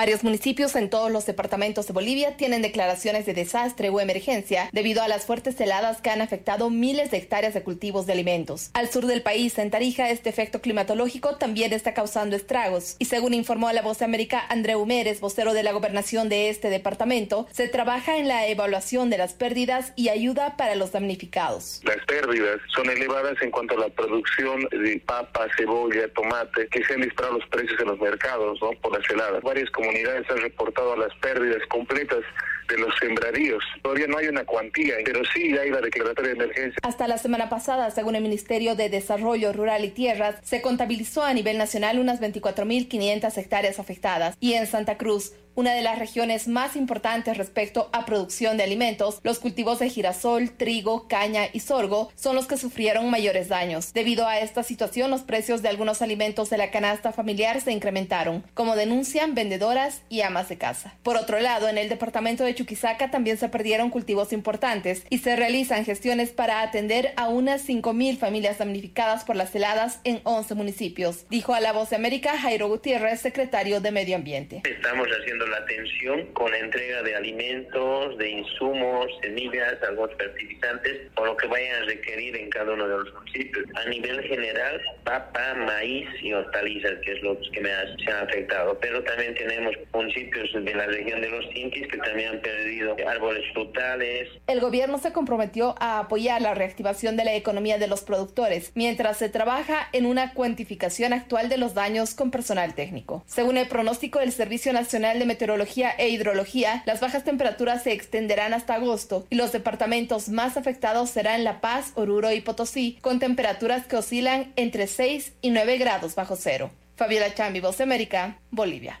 Varios municipios en todos los departamentos de Bolivia tienen declaraciones de desastre o emergencia debido a las fuertes heladas que han afectado miles de hectáreas de cultivos de alimentos. Al sur del país, en Tarija, este efecto climatológico también está causando estragos. Y según informó la Voz de América Andreu Mérez, vocero de la gobernación de este departamento, se trabaja en la evaluación de las pérdidas y ayuda para los damnificados. Las pérdidas son elevadas en cuanto a la producción de papa, cebolla, tomate, que se han disparado los precios en los mercados por las heladas. Varias comunidades han reportado las pérdidas completas de los sembradíos. Todavía no hay una cuantía, pero sí hay la declaratoria de emergencia. Hasta la semana pasada, según el Ministerio de Desarrollo Rural y Tierras, se contabilizó a nivel nacional unas 24.500 hectáreas afectadas y en Santa Cruz una de las regiones más importantes respecto a producción de alimentos, los cultivos de girasol, trigo, caña y sorgo son los que sufrieron mayores daños. Debido a esta situación, los precios de algunos alimentos de la canasta familiar se incrementaron, como denuncian vendedoras y amas de casa. Por otro lado, en el departamento de Chuquisaca también se perdieron cultivos importantes y se realizan gestiones para atender a unas 5.000 familias damnificadas por las heladas en 11 municipios, dijo a La Voz de América Jairo Gutiérrez, secretario de Medio Ambiente. Estamos haciendo la atención con entrega de alimentos, de insumos, semillas, algunos fertilizantes o lo que vayan a requerir en cada uno de los municipios. A nivel general, papa, maíz y hortalizas, que es lo que me ha, se han afectado. Pero también tenemos municipios de la región de los Inquis que también han perdido árboles frutales. El gobierno se comprometió a apoyar la reactivación de la economía de los productores, mientras se trabaja en una cuantificación actual de los daños con personal técnico. Según el pronóstico del Servicio Nacional de Meteorología e Hidrología, las bajas temperaturas se extenderán hasta agosto y los departamentos más afectados serán La Paz, Oruro y Potosí, con temperaturas que oscilan entre 6 y 9 grados bajo cero. Fabiola Chambi, Voz América, Bolivia.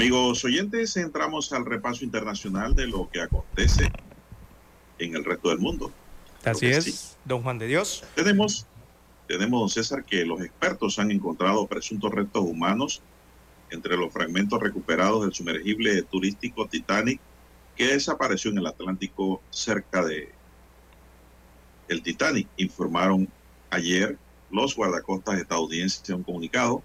Amigos oyentes, entramos al repaso internacional de lo que acontece en el resto del mundo. Así es, sí. don Juan de Dios. Tenemos, tenemos, don César, que los expertos han encontrado presuntos restos humanos entre los fragmentos recuperados del sumergible turístico Titanic que desapareció en el Atlántico cerca de el Titanic, informaron ayer los guardacostas estadounidenses en un comunicado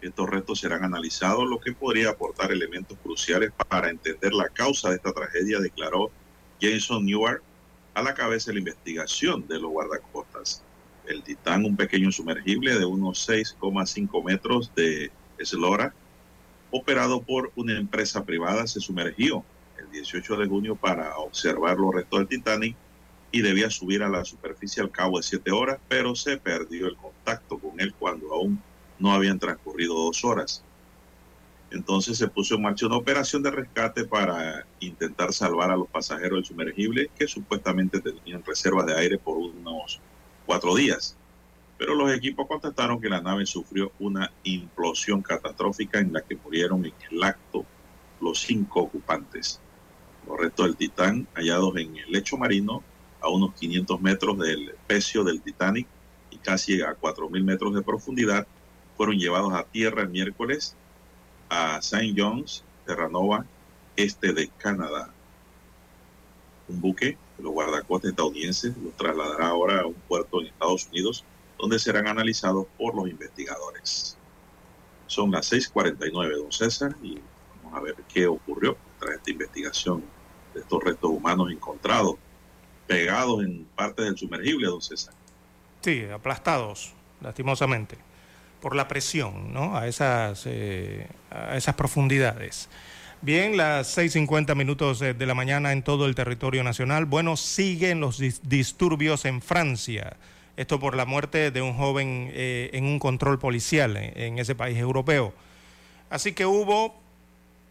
estos restos serán analizados, lo que podría aportar elementos cruciales para entender la causa de esta tragedia, declaró Jason Newart a la cabeza de la investigación de los guardacostas. El Titán, un pequeño sumergible de unos 6,5 metros de eslora, operado por una empresa privada, se sumergió el 18 de junio para observar los restos del Titanic y debía subir a la superficie al cabo de siete horas, pero se perdió el contacto con él cuando aún no habían transcurrido dos horas. Entonces se puso en marcha una operación de rescate para intentar salvar a los pasajeros del sumergible que supuestamente tenían reservas de aire por unos cuatro días. Pero los equipos contestaron que la nave sufrió una implosión catastrófica en la que murieron en el acto los cinco ocupantes. Los restos del Titán hallados en el lecho marino a unos 500 metros del pecio del Titanic y casi a 4.000 metros de profundidad fueron llevados a tierra el miércoles a St. John's, Terranova, este de Canadá. Un buque los guardacostas estadounidenses los trasladará ahora a un puerto en Estados Unidos, donde serán analizados por los investigadores. Son las 6:49, don César, y vamos a ver qué ocurrió tras esta investigación de estos restos humanos encontrados, pegados en partes del sumergible, don César. Sí, aplastados, lastimosamente por la presión ¿no? a, esas, eh, a esas profundidades. Bien, las 6.50 minutos de la mañana en todo el territorio nacional. Bueno, siguen los disturbios en Francia. Esto por la muerte de un joven eh, en un control policial en, en ese país europeo. Así que hubo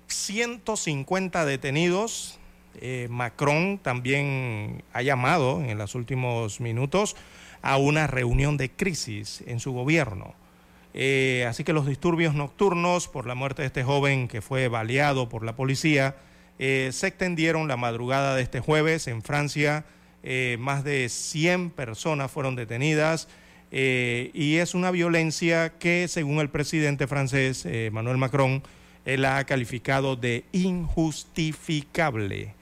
150 detenidos. Eh, Macron también ha llamado en los últimos minutos a una reunión de crisis en su gobierno. Eh, así que los disturbios nocturnos por la muerte de este joven que fue baleado por la policía eh, se extendieron la madrugada de este jueves en Francia. más de 100 personas fueron detenidas y es una violencia que, según el presidente francés Emmanuel Macron, él ha calificado de injustificable.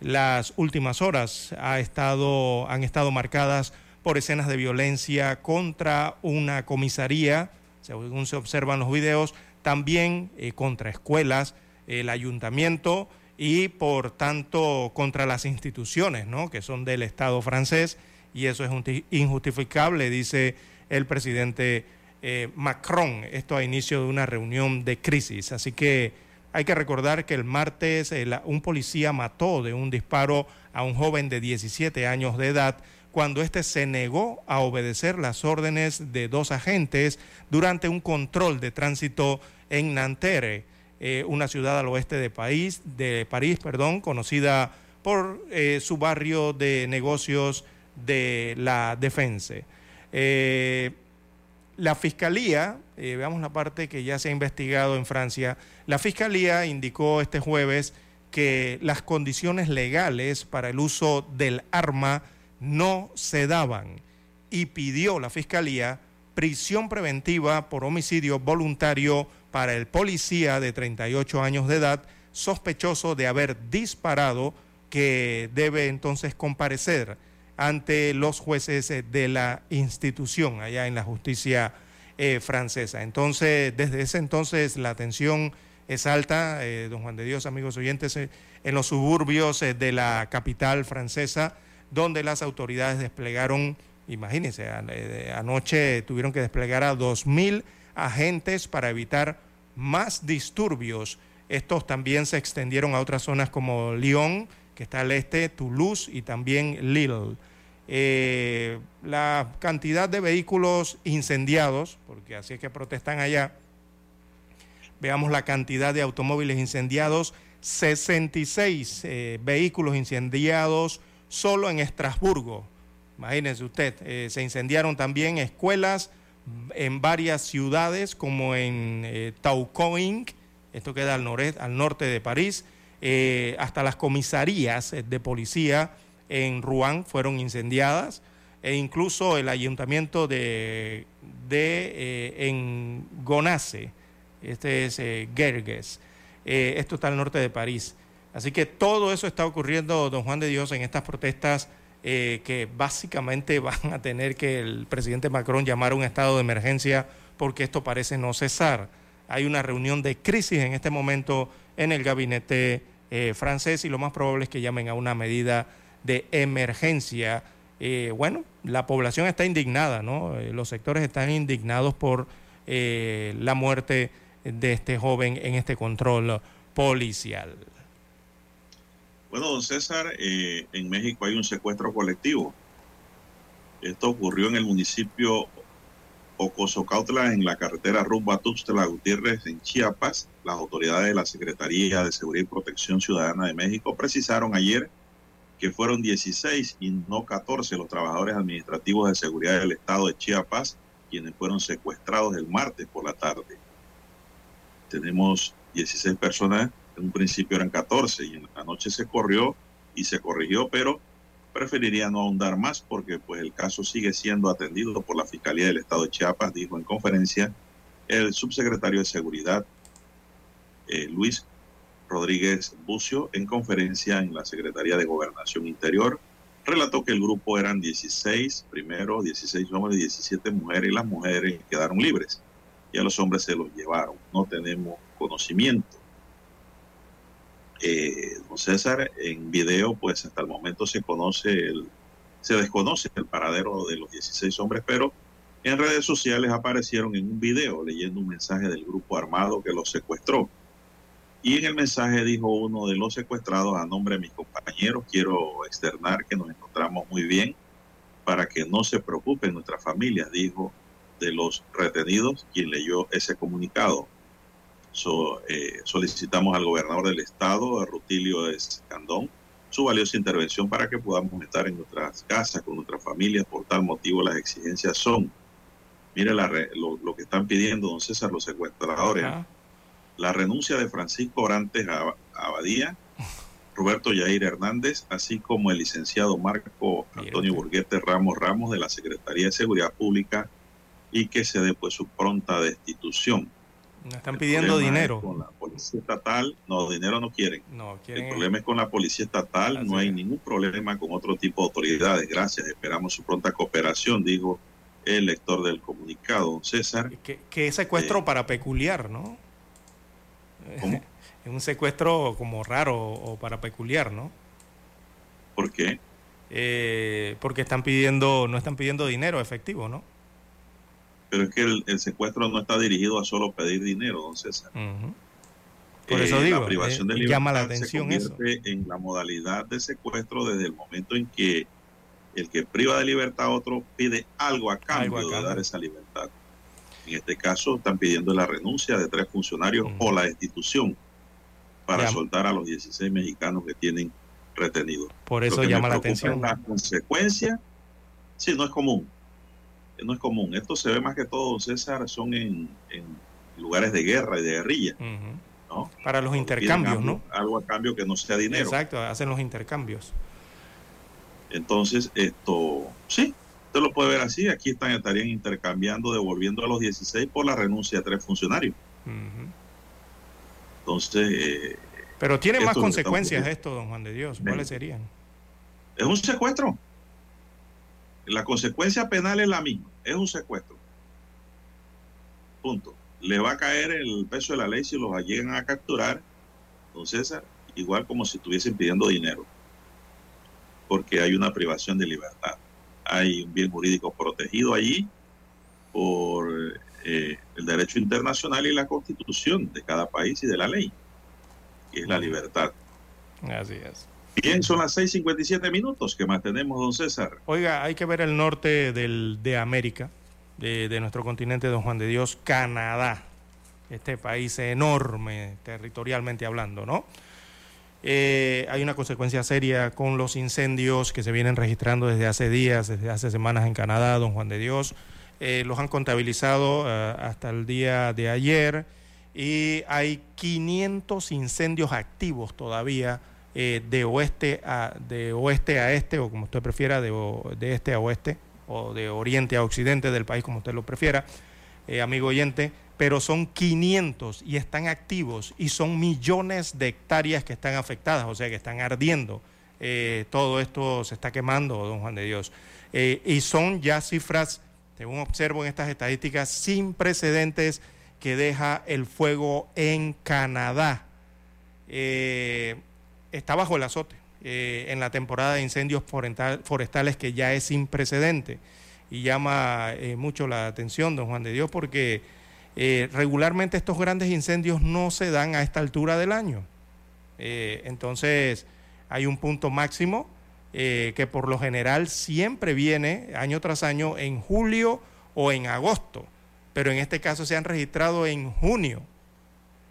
Las últimas horas ha estado, han estado marcadas por escenas de violencia contra una comisaría, según se observan los videos, también eh, contra escuelas, el ayuntamiento y por tanto contra las instituciones, ¿no? que son del Estado francés, y eso es injustificable, dice el presidente eh, Macron, esto a inicio de una reunión de crisis. Así que hay que recordar que el martes eh, un policía mató de un disparo a un joven de 17 años de edad cuando éste se negó a obedecer las órdenes de dos agentes durante un control de tránsito en Nanterre, eh, una ciudad al oeste de, París, de París, perdón, conocida por su barrio de negocios de la defensa. La Fiscalía, eh, veamos la parte que ya se ha investigado en Francia, la Fiscalía indicó este jueves que las condiciones legales para el uso del arma no se daban y pidió la Fiscalía prisión preventiva por homicidio voluntario para el policía de 38 años de edad sospechoso de haber disparado que debe entonces comparecer ante los jueces eh, de la institución allá en la justicia eh, francesa. Entonces, desde ese entonces la tensión es alta, eh, don Juan de Dios, amigos oyentes, en los suburbios de la capital francesa, donde las autoridades desplegaron, imagínense, anoche tuvieron que desplegar a 2.000 agentes para evitar más disturbios. Estos también se extendieron a otras zonas como Lyon, que está al este, Toulouse y también Lille. Eh, la cantidad de vehículos incendiados, porque así es que protestan allá, veamos la cantidad de automóviles incendiados, 66 eh, vehículos incendiados solo en Estrasburgo. Imagínense usted, eh, se incendiaron también escuelas en varias ciudades como en eh, esto queda al, al norte de París, hasta las comisarías de policía en Rouen fueron incendiadas e incluso el ayuntamiento de, eh, en Gonace, este es eh, Gerges, eh, esto está al norte de París. Así que todo eso está ocurriendo, don Juan de Dios, en estas protestas que básicamente van a tener que el presidente Macron llamar a un estado de emergencia porque esto parece no cesar. Hay una reunión de crisis en este momento en el gabinete francés y lo más probable es que llamen a una medida de emergencia. Eh, bueno, la población está indignada, ¿no? Eh, los sectores están indignados por eh, la muerte de este joven en este control policial. Bueno, don César, en México hay un secuestro colectivo. Esto ocurrió en el municipio Ocosocautla, en la carretera rumbo a Tuxtla Gutiérrez, en Chiapas. Las autoridades de la Secretaría de Seguridad y Protección Ciudadana de México precisaron ayer que fueron 16 y no 14 los trabajadores administrativos de seguridad del estado de Chiapas quienes fueron secuestrados el martes por la tarde. Tenemos 16 personas, en un principio eran 14 y en la noche se corrió y se corrigió, pero preferiría no ahondar más porque pues el caso sigue siendo atendido por la Fiscalía del Estado de Chiapas, dijo en conferencia el subsecretario de Seguridad, eh, Luis Rodríguez Bucio, en conferencia en la Secretaría de Gobernación Interior, relató que el grupo eran 16, primero 16 hombres y 17 mujeres, y las mujeres quedaron libres. Y a los hombres se los llevaron. No tenemos conocimiento. Eh, don César, en video, pues hasta el momento se conoce el, se desconoce el paradero de los 16 hombres, pero en redes sociales aparecieron en un video leyendo un mensaje del grupo armado que los secuestró. Y en el mensaje dijo uno de los secuestrados, a nombre de mis compañeros, quiero externar que nos encontramos muy bien para que no se preocupen nuestras familias, dijo de los retenidos quien leyó ese comunicado. Eh, solicitamos al gobernador del estado, Rutilio Escandón, su valiosa intervención para que podamos estar en nuestras casas con nuestras familias. Por tal motivo, las exigencias son, mire lo, que están pidiendo, don César, los secuestradores, la renuncia de Francisco Orantes Abadía, Roberto Yair Hernández, así como el licenciado Marco Antonio Burguete Ramos Ramos de la Secretaría de Seguridad Pública y que se dé pues su pronta destitución. No están pidiendo dinero. Con la policía estatal, no, dinero no quieren. el problema es con la policía estatal, no hay ningún problema con otro tipo de autoridades. Gracias, esperamos su pronta cooperación, dijo el lector del comunicado, don César. Que, es secuestro eh, para peculiar, ¿no? ¿Cómo? Es un secuestro como raro o para peculiar, ¿no? ¿Por qué? Eh, porque están pidiendo, no están pidiendo dinero efectivo, ¿no? Pero es que el, secuestro no está dirigido a solo pedir dinero, don César. Por eso eh, digo, la privación de libertad llama la atención se convierte en la modalidad de secuestro desde el momento en que el que priva de libertad a otro pide algo a cambio, de dar esa libertad. En este caso están pidiendo la renuncia de tres funcionarios o la destitución para soltar a los 16 mexicanos que tienen retenidos. Por eso llama la atención. La consecuencia, sí, no es común no es común. Esto se ve más que todo, César, son en, lugares de guerra y de guerrilla. ¿no? Para los intercambios, ¿no? Algo a cambio que no sea dinero. Exacto, hacen los intercambios. Entonces, esto, sí, usted lo puede ver así. Aquí están, estarían intercambiando, devolviendo a los 16 por la renuncia de tres funcionarios. Entonces. Eh, Pero tiene más consecuencias esto, don Juan de Dios. ¿Cuáles serían? Es un secuestro. La consecuencia penal es la misma, es un secuestro. Punto. Le va a caer el peso de la ley si los llegan a capturar, don César, igual como si estuviesen pidiendo dinero, porque hay una privación de libertad. Hay un bien jurídico protegido allí por eh, el derecho internacional y la constitución de cada país y de la ley, que es la libertad. Así es. Bien, son las 6:57 minutos. que más tenemos, don César? Oiga, hay que ver el norte del, de América, de, nuestro continente, don Juan de Dios, Canadá. Este país enorme, territorialmente hablando, ¿no? Eh, hay una consecuencia seria con los incendios que se vienen registrando desde hace días, desde hace semanas en Canadá, don Juan de Dios. Eh, los han contabilizado eh, hasta el día de ayer y hay 500 incendios activos todavía eh, de, oeste a, de oeste a este, o como usted prefiera, de, de este a oeste, o de oriente a occidente del país, como usted lo prefiera, eh, amigo oyente, pero son 500 y están activos y son millones de hectáreas que están afectadas, o sea, que están ardiendo. Eh, todo esto se está quemando, don Juan de Dios. y son ya cifras, según observo en estas estadísticas, sin precedentes que deja el fuego en Canadá. Está bajo el azote eh, en la temporada de incendios forestales que ya es sin precedente y llama eh, mucho la atención, don Juan de Dios, porque eh, regularmente estos grandes incendios no se dan a esta altura del año. entonces hay un punto máximo que por lo general siempre viene año tras año en julio o en agosto, pero en este caso se han registrado en junio.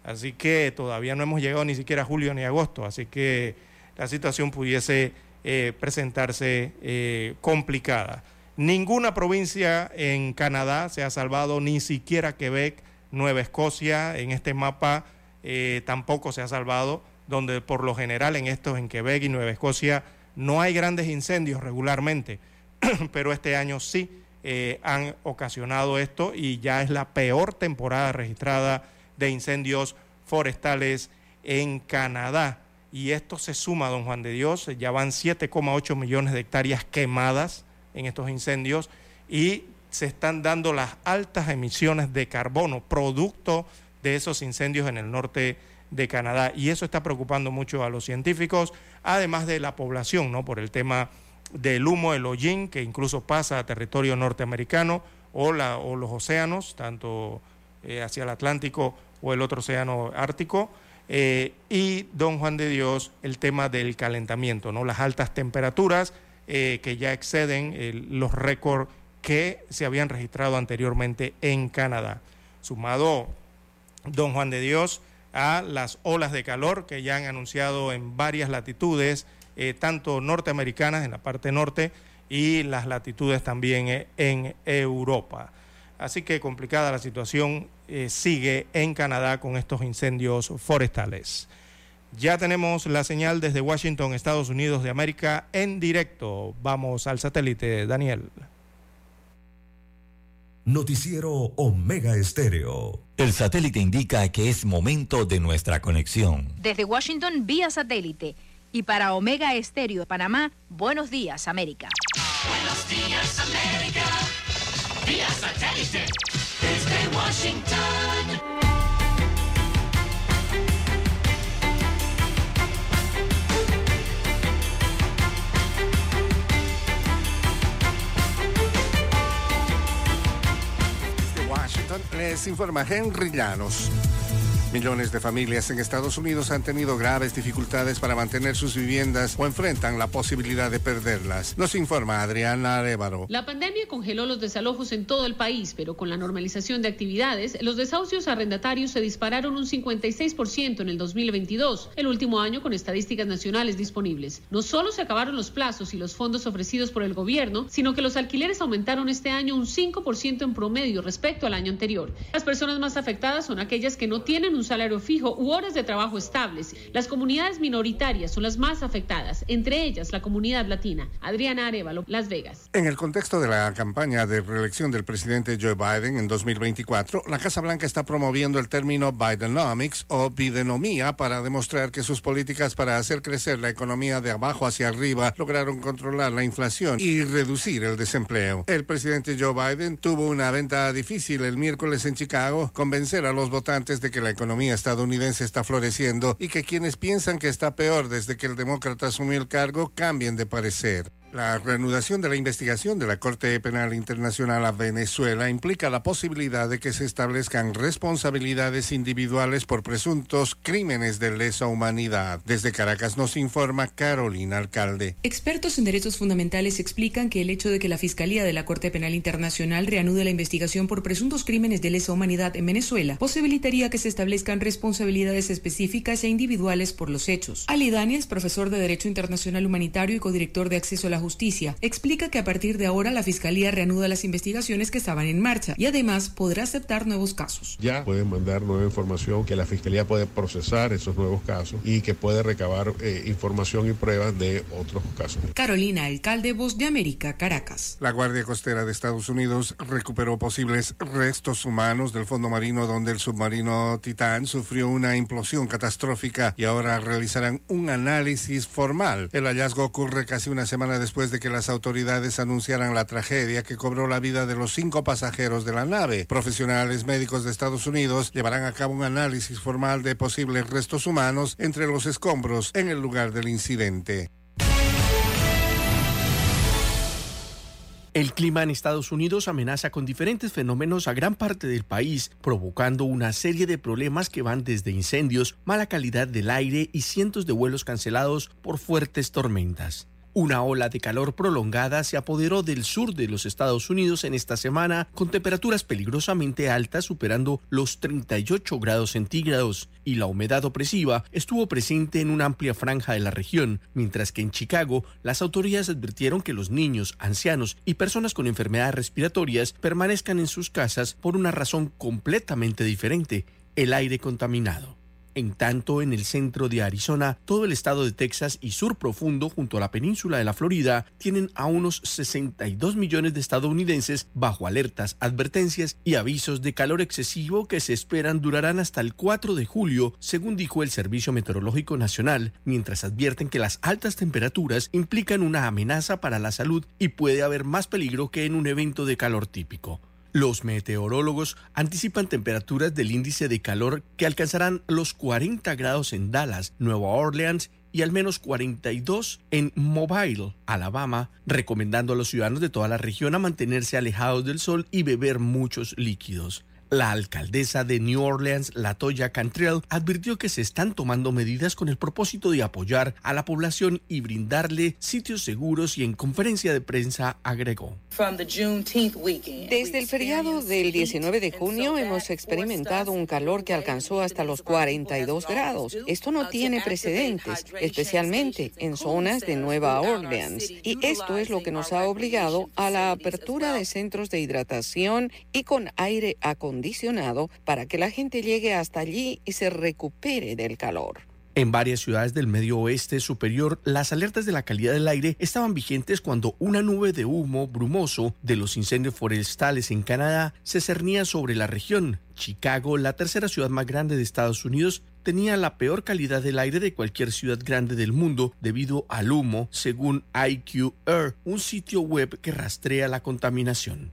Así que todavía no hemos llegado ni siquiera a julio ni agosto, así que la situación pudiese eh, presentarse eh, complicada. Ninguna provincia en Canadá se ha salvado, ni siquiera Quebec, Nueva Escocia, en este mapa eh, tampoco se ha salvado, donde por lo general en estos, en Quebec y Nueva Escocia, no hay grandes incendios regularmente, pero este año sí han ocasionado esto y ya es la peor temporada registrada de incendios forestales en Canadá. Y esto se suma, don Juan de Dios, ya van 7,8 millones de hectáreas quemadas en estos incendios y se están dando las altas emisiones de carbono, producto de esos incendios en el norte de Canadá. Y eso está preocupando mucho a los científicos, además de la población, ¿no? Por el tema del humo, el hollín, que incluso pasa a territorio norteamericano, o, la, o los océanos, tanto eh, hacia el Atlántico o el otro océano Ártico. Eh, y don Juan de Dios, el tema del calentamiento, ¿no? las altas temperaturas eh, que ya exceden los récords que se habían registrado anteriormente en Canadá. Sumado don Juan de Dios, a las olas de calor que ya han anunciado en varias latitudes, eh, tanto norteamericanas en la parte norte y las latitudes también eh, en Europa. Así que complicada la situación eh, sigue en Canadá con estos incendios forestales. Ya tenemos la señal desde Washington, Estados Unidos de América, en directo. Vamos al satélite, Daniel. Noticiero Omega Estéreo. El satélite indica que es momento de nuestra conexión. Desde Washington, vía satélite. Y para Omega Estéreo de Panamá, buenos días, América. Buenos días, América. Vía satélite. Desde Washington. les informa Henry Llanos. Millones de familias en Estados Unidos han tenido graves dificultades para mantener sus viviendas o enfrentan la posibilidad de perderlas. Nos informa Adriana Arevaro. La pandemia congeló los desalojos en todo el país, pero con la normalización de actividades, los desahucios arrendatarios se dispararon un 56% en el 2022, el último año con estadísticas nacionales disponibles. No solo se acabaron los plazos y los fondos ofrecidos por el gobierno, sino que los alquileres aumentaron este año un 5% en promedio respecto al año anterior. Las personas más afectadas son aquellas que no tienen un salario fijo u horas de trabajo estables. Las comunidades minoritarias son las más afectadas, entre ellas la comunidad latina. Adriana Arevalo, Las Vegas. En el contexto de la campaña de reelección del presidente Joe Biden en 2024, la Casa Blanca está promoviendo el término Bidenomics o Bidenomía para demostrar que sus políticas para hacer crecer la economía de abajo hacia arriba lograron controlar la inflación y reducir el desempleo. El presidente Joe Biden tuvo una venta difícil el miércoles en Chicago, convencer a los votantes de que la economía economía estadounidense está floreciendo y que quienes piensan que está peor desde que el demócrata asumió el cargo cambien de parecer. La reanudación de la investigación de la Corte Penal Internacional a Venezuela implica la posibilidad de que se establezcan responsabilidades individuales por presuntos crímenes de lesa humanidad. Desde Caracas nos informa Carolina Alcalde. Expertos en derechos fundamentales explican que el hecho de que la Fiscalía de la Corte Penal Internacional reanude la investigación por presuntos crímenes de lesa humanidad en Venezuela posibilitaría que se establezcan responsabilidades específicas e individuales por los hechos. Ali Daniels, profesor de Derecho Internacional Humanitario y codirector de Acceso a la Justicia, explica que a partir de ahora la Fiscalía reanuda las investigaciones que estaban en marcha y además podrá aceptar nuevos casos. Ya pueden mandar nueva información que la Fiscalía puede procesar esos nuevos casos y que puede recabar eh, información y pruebas de otros casos. Carolina, alcalde Voz de América, Caracas. La Guardia Costera de Estados Unidos recuperó posibles restos humanos del fondo marino donde el submarino Titán sufrió una implosión catastrófica y ahora realizarán un análisis formal. El hallazgo ocurre casi una semana después de que las autoridades anunciaran la tragedia que cobró la vida de los cinco pasajeros de la nave. Profesionales médicos de Estados Unidos llevarán a cabo un análisis formal de posibles restos humanos entre los escombros en el lugar del incidente. El clima en Estados Unidos amenaza con diferentes fenómenos a gran parte del país, provocando una serie de problemas que van desde incendios, mala calidad del aire y cientos de vuelos cancelados por fuertes tormentas. Una ola de calor prolongada se apoderó del sur de los Estados Unidos en esta semana, con temperaturas peligrosamente altas superando los 38 grados centígrados, y la humedad opresiva estuvo presente en una amplia franja de la región, mientras que en Chicago las autoridades advirtieron que los niños, ancianos y personas con enfermedades respiratorias permanezcan en sus casas por una razón completamente diferente, el aire contaminado. En tanto, en el centro de Arizona, todo el estado de Texas y sur profundo junto a la península de la Florida tienen a unos 62 millones de estadounidenses bajo alertas, advertencias y avisos de calor excesivo que se esperan durarán hasta el 4 de julio, según dijo el Servicio Meteorológico Nacional, mientras advierten que las altas temperaturas implican una amenaza para la salud y puede haber más peligro que en un evento de calor típico. Los meteorólogos anticipan temperaturas del índice de calor que alcanzarán los 40 grados en Dallas, Nueva Orleans y al menos 42 en Mobile, Alabama, recomendando a los ciudadanos de toda la región a mantenerse alejados del sol y beber muchos líquidos. La alcaldesa de New Orleans, Latoya Cantrell, advirtió que se están tomando medidas con el propósito de apoyar a la población y brindarle sitios seguros y en conferencia de prensa agregó. Desde el feriado del 19 de junio hemos experimentado un calor que alcanzó hasta los 42 grados. Esto no tiene precedentes, especialmente en zonas de Nueva Orleans. Y esto es lo que nos ha obligado a la apertura de centros de hidratación y con aire acondicionado para que la gente llegue hasta allí y se recupere del calor. En varias ciudades del medio oeste superior, las alertas de la calidad del aire estaban vigentes cuando una nube de humo brumoso de los incendios forestales en Canadá se cernía sobre la región. Chicago, la tercera ciudad más grande de Estados Unidos, tenía la peor calidad del aire de cualquier ciudad grande del mundo debido al humo, según IQ Air, un sitio web que rastrea la contaminación.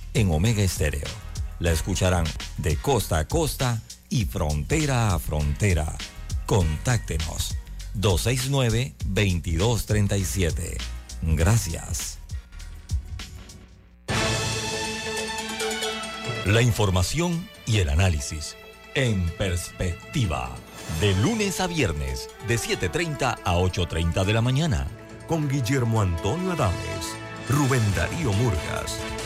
en Omega Estéreo. La escucharán de costa a costa y frontera a frontera. Contáctenos 269-2237. Gracias. La información y el análisis en perspectiva. De lunes a viernes, de 7.30 a 8.30 de la mañana. Con Guillermo Antonio Adames, Rubén Darío Murgas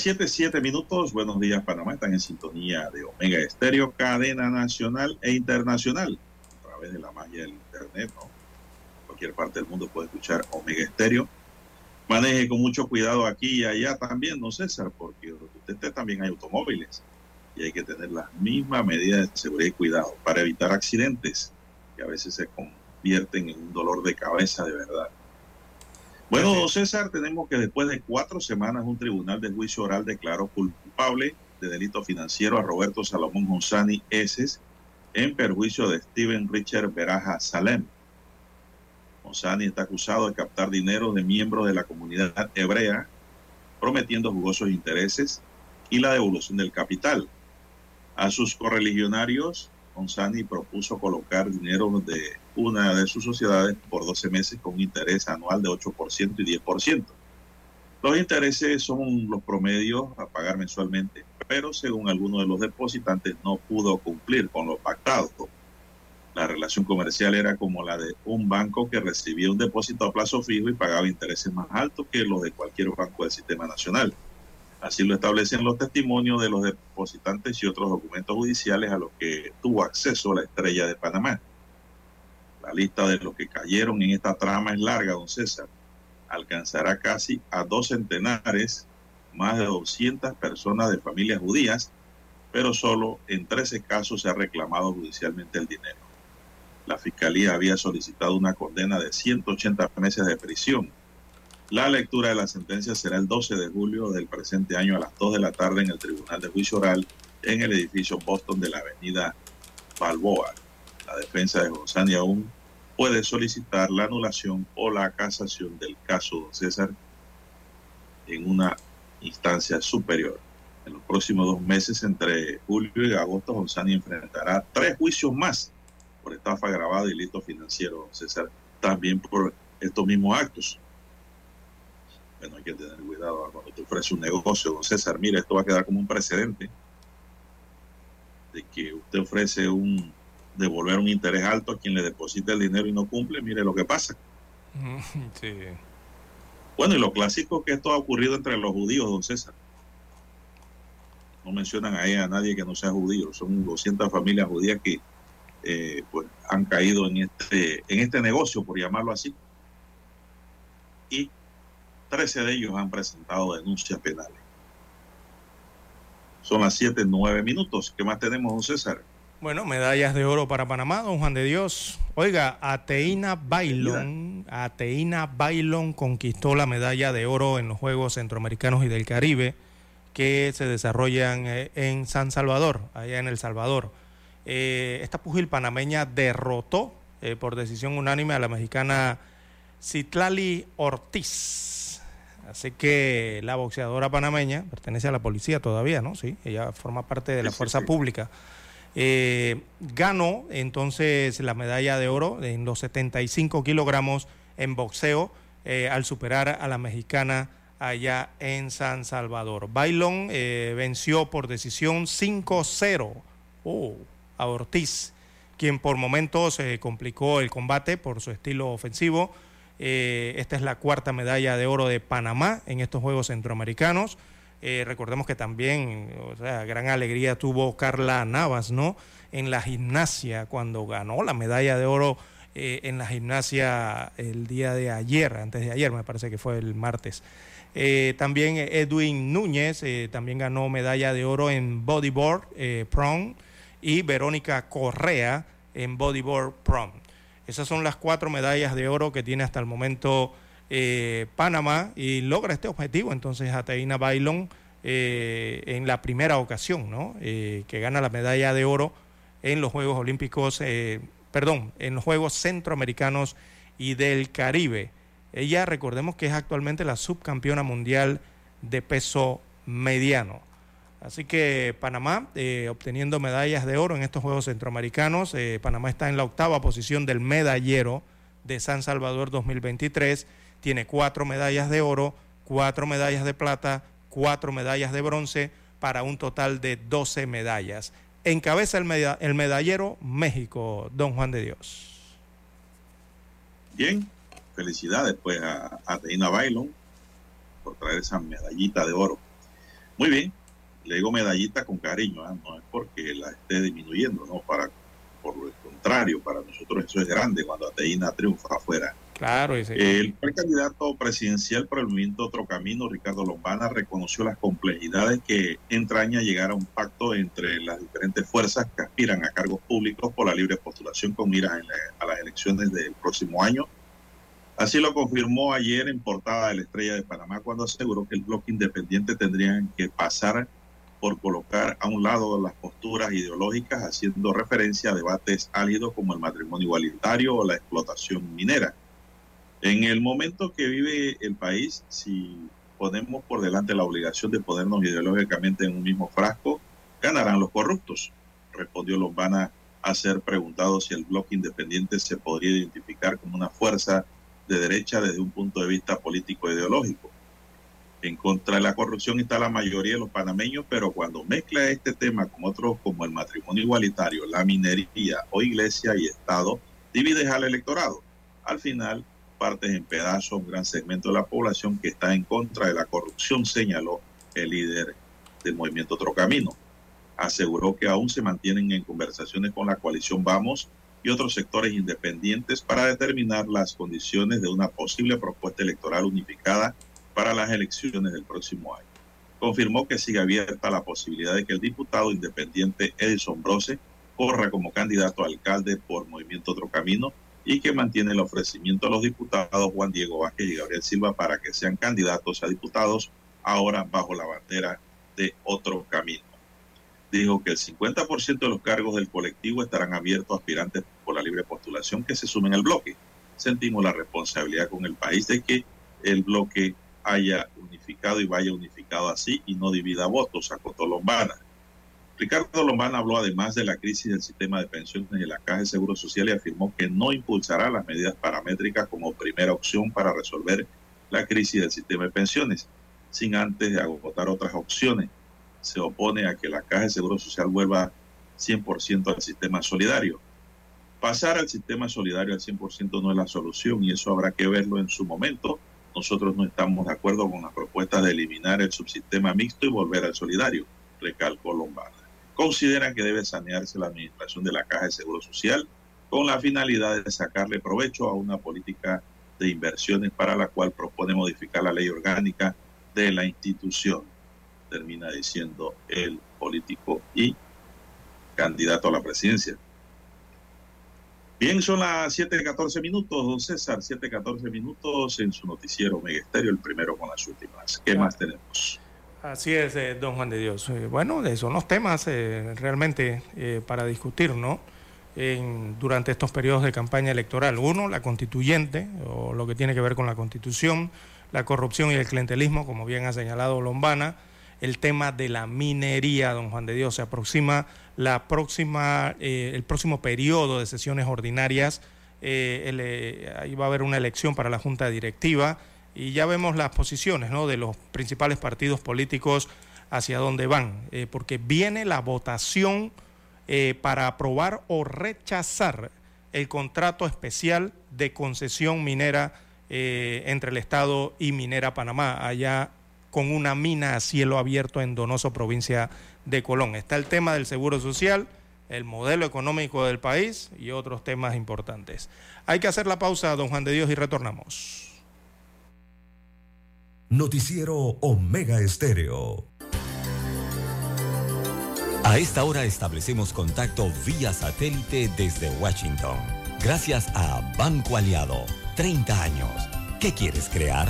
Las 7, 7 minutos. Buenos días, Panamá. Están en sintonía de Omega Estéreo, cadena nacional e internacional. A través de la magia del Internet, ¿no? Cualquier parte del mundo puede escuchar Omega Estéreo. Maneje con mucho cuidado aquí y allá también, ¿no, César? Porque usted también hay automóviles y hay que tener las mismas medidas de seguridad y cuidado para evitar accidentes que a veces se convierten en un dolor de cabeza de verdad. Bueno, César, tenemos que después de cuatro semanas un tribunal de juicio oral declaró culpable de delito financiero a Roberto Salomón Gonzani Eses en perjuicio de Steven Richard Beraja Salem. Gonzani está acusado de captar dinero de miembros de la comunidad hebrea, prometiendo jugosos intereses y la devolución del capital. A sus correligionarios, Gonzani propuso colocar dinero de una de sus sociedades por 12 meses con interés anual de 8% y 10%. Los intereses son los promedios a pagar mensualmente, pero según algunos de los depositantes no pudo cumplir con lo pactado. La relación comercial era como la de un banco que recibía un depósito a plazo fijo y pagaba intereses más altos que los de cualquier banco del sistema nacional. Así lo establecen los testimonios de los depositantes y otros documentos judiciales a los que tuvo acceso la estrella de Panamá. La lista de los que cayeron en esta trama es larga, don César. Alcanzará casi a dos centenares, más de 200 personas de familias judías, pero solo en 13 casos se ha reclamado judicialmente el dinero. La Fiscalía había solicitado una condena de 180 meses de prisión. La lectura de la sentencia será el 12 de julio del presente año a las 2 de la tarde en el Tribunal de Juicio Oral en el edificio Boston de la Avenida Balboa. La defensa de González aún puede solicitar la anulación o la casación del caso, don César, en una instancia superior. En los próximos dos meses, entre julio y agosto, González enfrentará tres juicios más por estafa grabada y delito financiero, don César, también por estos mismos actos. Bueno, hay que tener cuidado cuando te ofrece un negocio, don César. Mira, esto va a quedar como un precedente de que usted ofrece un devolver un interés alto a quien le deposita el dinero y no cumple. Mire lo que pasa. Sí. Bueno, y lo clásico que esto ha ocurrido entre los judíos, don César. No mencionan ahí a nadie que no sea judío. Son 200 familias judías que eh, pues, han caído en este, en este negocio, por llamarlo así. Y 13 de ellos han presentado denuncias penales. Son las 7, 9 minutos. ¿Qué más tenemos, don César? Bueno, medallas de oro para Panamá, don Juan de Dios. Oiga, Ateína Bailón, Ateína Bailón conquistó la medalla de oro en los Juegos Centroamericanos y del Caribe que se desarrollan eh, en San Salvador, allá en El Salvador. Eh, esta pugil panameña derrotó eh, por decisión unánime a la mexicana Citlali Ortiz. Así que la boxeadora panameña pertenece a la policía todavía, ¿no? Sí, ella forma parte de la fuerza pública. ganó entonces la medalla de oro en los 75 kilogramos en boxeo al superar a la mexicana allá en San Salvador. Bailón eh, venció por decisión 5-0 a Ortiz, quien por momentos se eh, complicó el combate por su estilo ofensivo. Eh, esta es la cuarta medalla de oro de Panamá en estos Juegos Centroamericanos. recordemos que también, o sea, gran alegría tuvo Carla Navas, ¿no? En la gimnasia, cuando ganó la medalla de oro en la gimnasia el día de ayer, antes de ayer, me parece que fue el martes. Eh, también Edwin Núñez eh, también ganó medalla de oro en bodyboard eh, prom y Verónica Correa en bodyboard prom. Esas son las cuatro medallas de oro que tiene hasta el momento Panamá y logra este objetivo entonces Ateína Bailón en la primera ocasión, ¿no? que gana la medalla de oro en los Juegos Olímpicos, perdón, en los Juegos Centroamericanos y del Caribe. Ella, recordemos que es actualmente la subcampeona mundial de peso mediano. Así que Panamá eh, obteniendo medallas de oro en estos Juegos Centroamericanos. Eh, Panamá está en la octava posición del medallero de San Salvador 2023. Tiene cuatro medallas de oro, cuatro medallas de plata, cuatro medallas de bronce para un total de 12 medallas. Encabeza el, el medallero México, don Juan de Dios. Bien, felicidades pues a, a Reina por traer esa medallita de oro. Muy bien, le digo medallita con cariño, ¿ah? no es porque la esté disminuyendo, no, para por lo contrario, para nosotros eso es grande cuando Ateína triunfa afuera. Claro, El candidato presidencial por el movimiento Otro Camino, Ricardo Lombana, reconoció las complejidades que entraña llegar a un pacto entre las diferentes fuerzas que aspiran a cargos públicos por la libre postulación con miras a las elecciones del próximo año Así lo confirmó ayer en portada de la Estrella de Panamá cuando aseguró que el bloque independiente tendría que pasar por colocar a un lado las posturas ideológicas haciendo referencia a debates álidos como el matrimonio igualitario o la explotación minera. En el momento que vive el país, si ponemos por delante la obligación de ponernos ideológicamente en un mismo frasco, ganarán los corruptos, respondió Lombana a ser preguntado si el bloque independiente se podría identificar como una fuerza de derecha desde un punto de vista político e ideológico. En contra de la corrupción está la mayoría de los panameños, pero cuando mezcla este tema con otros como el matrimonio igualitario, la minería o iglesia y Estado, divides al electorado. Al final, partes en pedazos un gran segmento de la población que está en contra de la corrupción, señaló el líder del movimiento Otro Camino. Aseguró que aún se mantienen en conversaciones con la coalición Vamos y otros sectores independientes para determinar las condiciones de una posible propuesta electoral unificada para las elecciones del próximo año. Confirmó que sigue abierta la posibilidad de que el diputado independiente Edison Brose corra como candidato a alcalde por Movimiento Otro Camino y que mantiene el ofrecimiento a los diputados Juan Diego Vázquez y Gabriel Silva para que sean candidatos a diputados ahora bajo la bandera de Otro Camino dijo que el 50% de los cargos del colectivo estarán abiertos a aspirantes por la libre postulación que se sumen al bloque. Sentimos la responsabilidad con el país de que el bloque haya unificado y vaya unificado así y no divida votos, acotó Lombana. Ricardo Lombana habló además de la crisis del sistema de pensiones y la Caja de Seguro Social y afirmó que no impulsará las medidas paramétricas como primera opción para resolver la crisis del sistema de pensiones, sin antes de agotar otras opciones se opone a que la Caja de Seguro Social vuelva 100% al sistema solidario. Pasar al sistema solidario al 100% no es la solución y eso habrá que verlo en su momento. Nosotros no estamos de acuerdo con la propuesta de eliminar el subsistema mixto y volver al solidario. recalcó Lombana. Consideran que debe sanearse la administración de la Caja de Seguro Social con la finalidad de sacarle provecho a una política de inversiones para la cual propone modificar la ley orgánica de la institución, termina diciendo el político y candidato a la presidencia. Bien, son las 7.14 minutos, don César, 7.14 minutos en su noticiero Megesterio, el primero con las últimas. ¿Qué más tenemos? Así es, eh, don Juan de Dios. Eh, bueno, son los temas eh, realmente para discutir, ¿no? En, durante estos periodos de campaña electoral. Uno, la constituyente, o lo que tiene que ver con la constitución, la corrupción y el clientelismo, como bien ha señalado Lombana, el tema de la minería, don Juan de Dios, se aproxima la próxima, eh, el próximo periodo de sesiones ordinarias, eh, eh, ahí va a haber una elección para la Junta Directiva y ya vemos las posiciones ¿no? de los principales partidos políticos hacia dónde van, porque viene la votación para aprobar o rechazar el contrato especial de concesión minera entre el Estado y Minera Panamá, allá con una mina a cielo abierto en Donoso, provincia de Colón. Está el tema del seguro social, el modelo económico del país y otros temas importantes. Hay que hacer la pausa, don Juan de Dios, y retornamos. Noticiero Omega Estéreo. A esta hora establecemos contacto vía satélite desde Washington. Gracias a Banco Aliado. 30 años. ¿Qué quieres crear?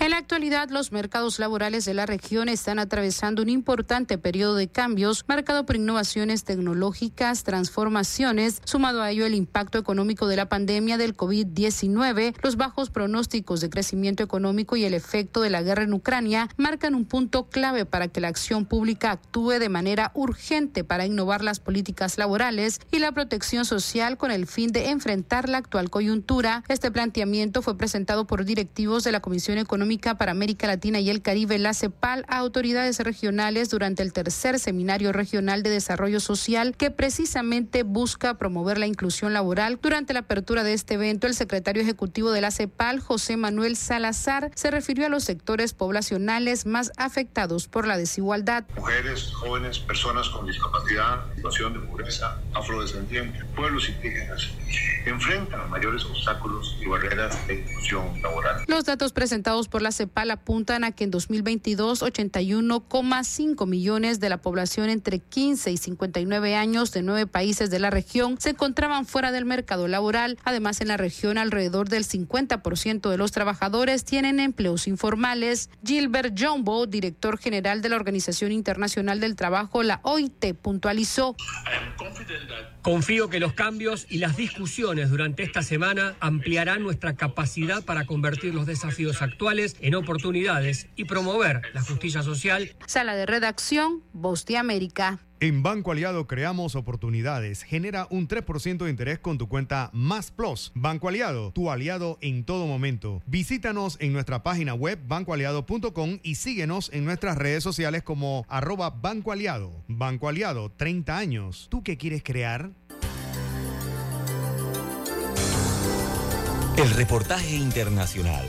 En la actualidad, los mercados laborales de la región están atravesando un importante periodo de cambios marcado por innovaciones tecnológicas, transformaciones, sumado a ello el impacto económico de la pandemia del COVID-19, los bajos pronósticos de crecimiento económico y el efecto de la guerra en Ucrania marcan un punto clave para que la acción pública actúe de manera urgente para innovar las políticas laborales y la protección social con el fin de enfrentar la actual coyuntura. Este planteamiento fue presentado por directivos de la Comisión Económica para América Latina y el Caribe, la CEPAL, a autoridades regionales durante el tercer Seminario Regional de Desarrollo Social que precisamente busca promover la inclusión laboral. Durante la apertura de este evento, el secretario ejecutivo de la CEPAL, José Manuel Salazar, se refirió a los sectores poblacionales más afectados por la desigualdad. Mujeres, jóvenes, personas con discapacidad, situación de pobreza, afrodescendientes, pueblos indígenas, enfrentan mayores obstáculos y barreras de inclusión laboral. Los datos presentados por la CEPAL apuntan a que en 2022 81,5 millones de la población entre 15 y 59 años de nueve países de la región se encontraban fuera del mercado laboral. Además, en la región alrededor del 50% de los trabajadores tienen empleos informales. Gilbert Jumbo, director general de la Organización Internacional del Trabajo, la OIT, puntualizó. Confío que los cambios y las discusiones durante esta semana ampliarán nuestra capacidad para convertir los desafíos actuales en oportunidades y promover la justicia social. Sala de redacción, Voz de América. En Banco Aliado creamos oportunidades. Genera un 3% de interés con tu cuenta Más Plus. Banco Aliado, tu aliado en todo momento. Visítanos en nuestra página web bancoaliado.com y síguenos en nuestras redes sociales como arroba Banco Aliado. Banco Aliado, 30 años. ¿Tú qué quieres crear? El reportaje internacional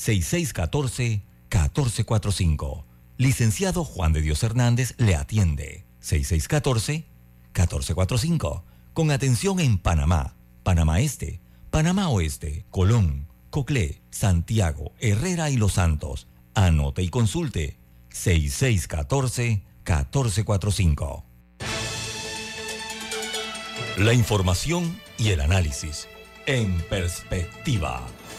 6614-1445. Licenciado Juan de Dios Hernández le atiende. 6614-1445. Con atención en Panamá, Panamá Este, Panamá Oeste, Colón, Coclé, Santiago, Herrera y Los Santos. Anote y consulte. 6614-1445. La información y el análisis en perspectiva.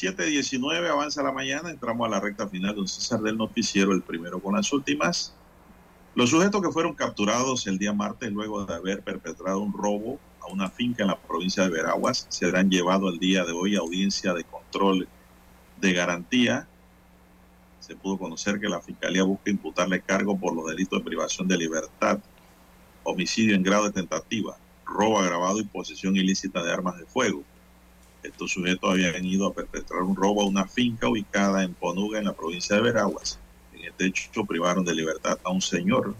Siete diecinueve avanza la mañana, entramos a la recta final de un César del noticiero, el primero con las últimas. Los sujetos que fueron capturados el día martes luego de haber perpetrado un robo a una finca en la provincia de Veraguas serán llevados el día de hoy a audiencia de control de garantía. Se pudo conocer que la Fiscalía busca imputarle cargo por los delitos de privación de libertad, homicidio en grado de tentativa, robo agravado y posesión ilícita de armas de fuego. Estos sujetos habían ido a perpetrar un robo a una finca ubicada en Ponuga, en la provincia de Veraguas de hecho privaron de libertad a un señor.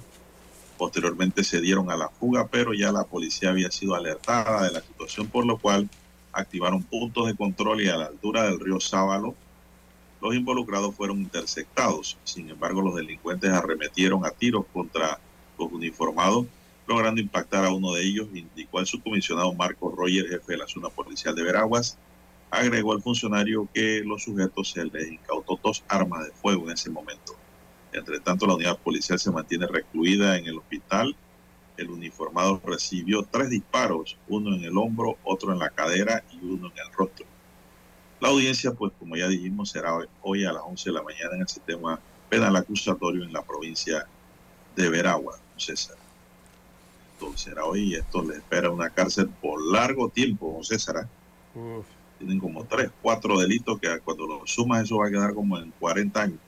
Posteriormente se dieron a la fuga, pero ya la policía había sido alertada de la situación, por lo cual activaron puntos de control y a la altura del río Sábalo los involucrados fueron interceptados. Sin embargo, los delincuentes arremetieron a tiros contra los uniformados, logrando impactar a uno de ellos, indicó el subcomisionado Marco Roger, jefe de la zona policial de Veraguas. Agregó el funcionario que los sujetos se les incautó dos armas de fuego en ese momento. Entre tanto, la unidad policial se mantiene recluida en el hospital. El uniformado recibió tres disparos, uno en el hombro, otro en la cadera y uno en el rostro. La audiencia, pues como ya dijimos, será hoy a las 11 de la mañana en el sistema penal acusatorio en la provincia de Veragua, César. Será hoy y esto le espera una cárcel por largo tiempo, César. ¿ah? Tienen como tres, cuatro delitos que cuando lo sumas eso va a quedar como en 40 años.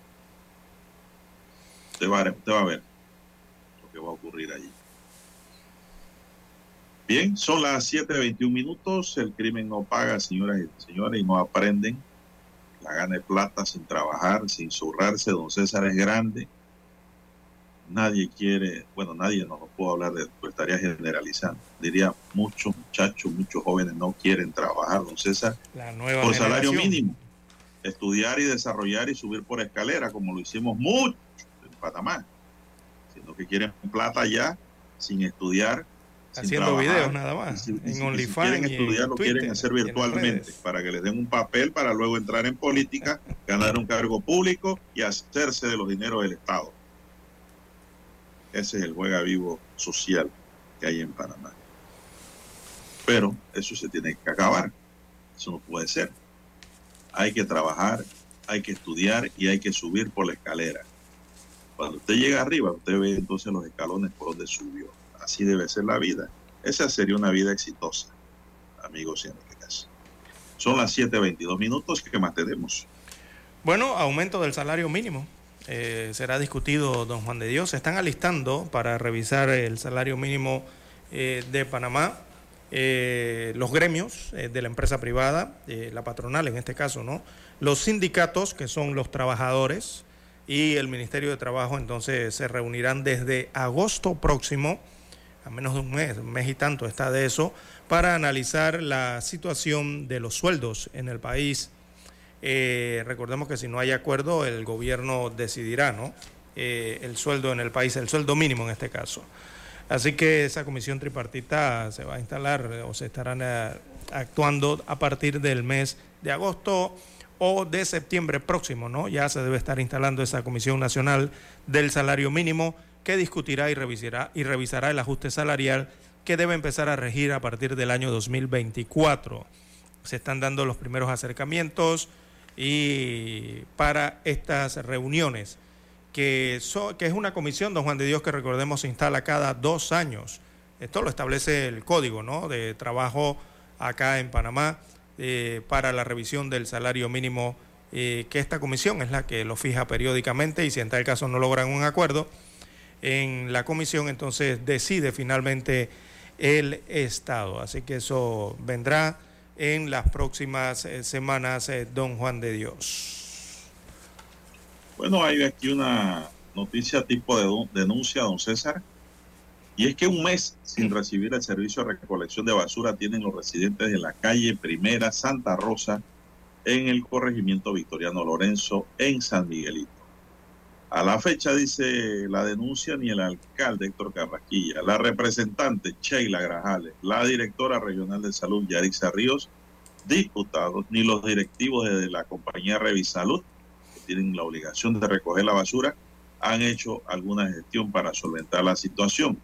Usted va, a ver lo que va a ocurrir allí. Bien, son las 7.21 minutos. El crimen no paga, señoras y señores, y no aprenden. La gana de plata sin trabajar, sin zurrarse. Don César es grande. Nadie quiere, bueno, nadie no, puedo hablar de esto, estaría generalizando. Diría, muchos muchachos, muchos jóvenes no quieren trabajar, don César, por salario mínimo. Estudiar y desarrollar y subir por escalera, como lo hicimos mucho Panamá, sino que quieren plata ya sin estudiar. Haciendo videos nada más. en OnlyFans. quieren estudiar, lo quieren hacer virtualmente para que les den un papel para luego entrar en política, ganar un cargo público y hacerse de los dineros del Estado. Ese es el juega vivo social que hay en Panamá. Pero eso se tiene que acabar. Eso no puede ser. Hay que trabajar, hay que estudiar y hay que subir por la escalera. Cuando usted llega arriba, usted ve entonces los escalones por donde subió. Así debe ser la vida. Esa sería una vida exitosa, amigos y amigas. Son las 7.22 minutos. ¿Qué más tenemos? Bueno, aumento del salario mínimo. Eh, será discutido, don Juan de Dios. Se están alistando para revisar el salario mínimo eh, de Panamá. Eh, los gremios de la empresa privada, la patronal en este caso, ¿no? Los sindicatos, que son los trabajadores, y el Ministerio de Trabajo entonces se reunirán desde agosto próximo, a menos de un mes, un mes y tanto está de eso, para analizar la situación de los sueldos en el país. Eh, recordemos que si no hay acuerdo, el gobierno decidirá, ¿no? Eh, el sueldo en el país, el sueldo mínimo en este caso. Así que esa comisión tripartita se va a instalar o se estarán eh, actuando a partir del mes de agosto o de septiembre próximo, ¿no? Ya se debe estar instalando esa Comisión Nacional del Salario Mínimo que discutirá y revisará, y revisará el ajuste salarial que debe empezar a regir a partir del año 2024. Se están dando los primeros acercamientos y para estas reuniones, que, que es una comisión, don Juan de Dios, que recordemos se instala cada dos años. Esto lo establece el código de trabajo acá en Panamá eh, para la revisión del salario mínimo, eh, que esta comisión es la que lo fija periódicamente y si en tal caso no logran un acuerdo en la comisión, entonces decide finalmente el Estado. Así que eso vendrá en las próximas eh, semanas, don Juan de Dios. Bueno, hay aquí una noticia tipo de denuncia, don César. Y es que un mes sin recibir el servicio de recolección de basura tienen los residentes de la calle Primera Santa Rosa en el corregimiento Victoriano Lorenzo en San Miguelito. A la fecha, dice la denuncia, ni el alcalde Héctor Carrasquilla, la representante Sheila Grajales, la directora regional de salud Yarixa Ríos, diputados, ni los directivos de la compañía Revisalud, que tienen la obligación de recoger la basura, han hecho alguna gestión para solventar la situación.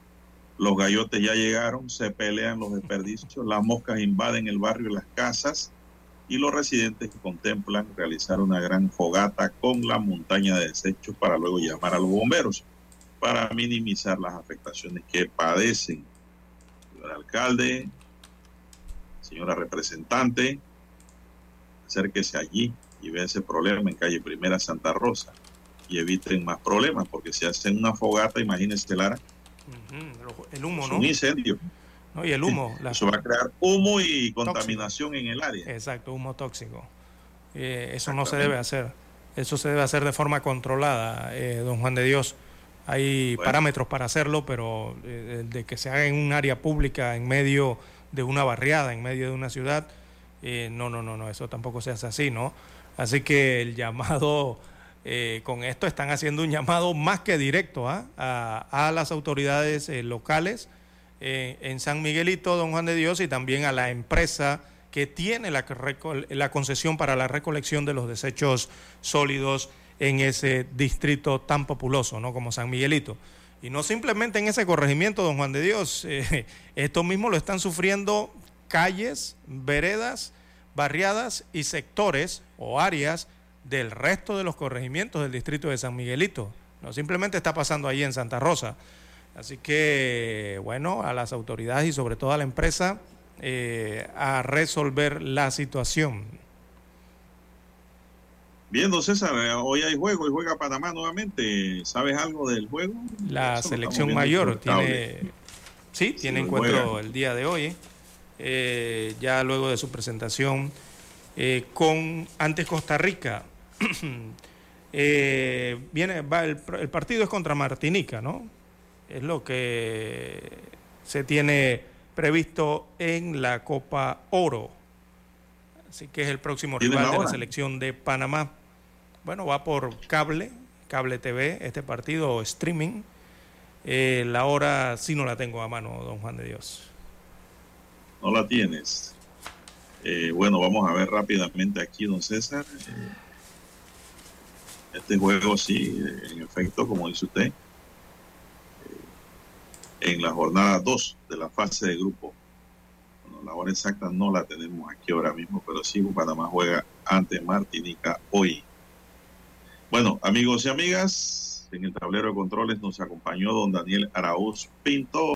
Los gallotes ya llegaron, se pelean los desperdicios, las moscas invaden el barrio y las casas y los residentes contemplan realizar una gran fogata con la montaña de desechos para luego llamar a los bomberos para minimizar las afectaciones que padecen. Señor alcalde, señora representante, acérquese allí y ve ese problema en calle Primera Santa Rosa y eviten más problemas, porque si hacen una fogata, imagínense, Lara, el humo, es ¿no? un incendio. No, y el humo. la- Eso va a crear humo y contaminación en el área. Exacto, humo tóxico. Eh, eso no se debe hacer. Eso se debe hacer de forma controlada, eh, don Juan de Dios. Hay Bueno. parámetros para hacerlo, pero eh, de que se haga en un área pública, en medio de una barriada, en medio de una ciudad, eh, no, no, no, no, eso tampoco se hace así, ¿no? Así que el llamado, eh, con esto están haciendo un llamado más que directo ¿ah? a, a las autoridades locales eh, en San Miguelito, don Juan de Dios, y también a la empresa que tiene la, concesión para la recolección de los desechos sólidos en ese distrito tan populoso, ¿no? Como San Miguelito. Y no simplemente en ese corregimiento, don Juan de Dios, eh, esto mismo lo están sufriendo calles, veredas, barriadas y sectores o áreas del resto de los corregimientos del distrito de San Miguelito. No simplemente está pasando ahí en Santa Rosa. Así que, bueno, a las autoridades y sobre todo a la empresa eh, a resolver la situación. Bien, don César, eh, hoy hay juego y juega Panamá nuevamente. ¿Sabes algo del juego? La Eso selección mayor tiene, sí, tiene encuentro juega. el día de hoy, eh, ya luego de su presentación eh, con ante Costa Rica. Eh, viene, va el, el partido es contra Martinica, ¿no? Es lo que se tiene previsto en la Copa Oro. Así que es el próximo ¿Tiene rival de la selección de Panamá. Bueno, va por cable, cable TV, este partido o streaming. Eh, la hora sí no la tengo a mano, don Juan de Dios. No la tienes. Eh, bueno, vamos a ver rápidamente aquí, don César. Eh, este juego, sí, en efecto, como dice usted, en la jornada 2 de la fase de grupo. Bueno, la hora exacta no la tenemos aquí ahora mismo, pero sí, Panamá juega ante Martinica hoy. Bueno, amigos y amigas, en el tablero de controles nos acompañó don Daniel Araúz Pinto.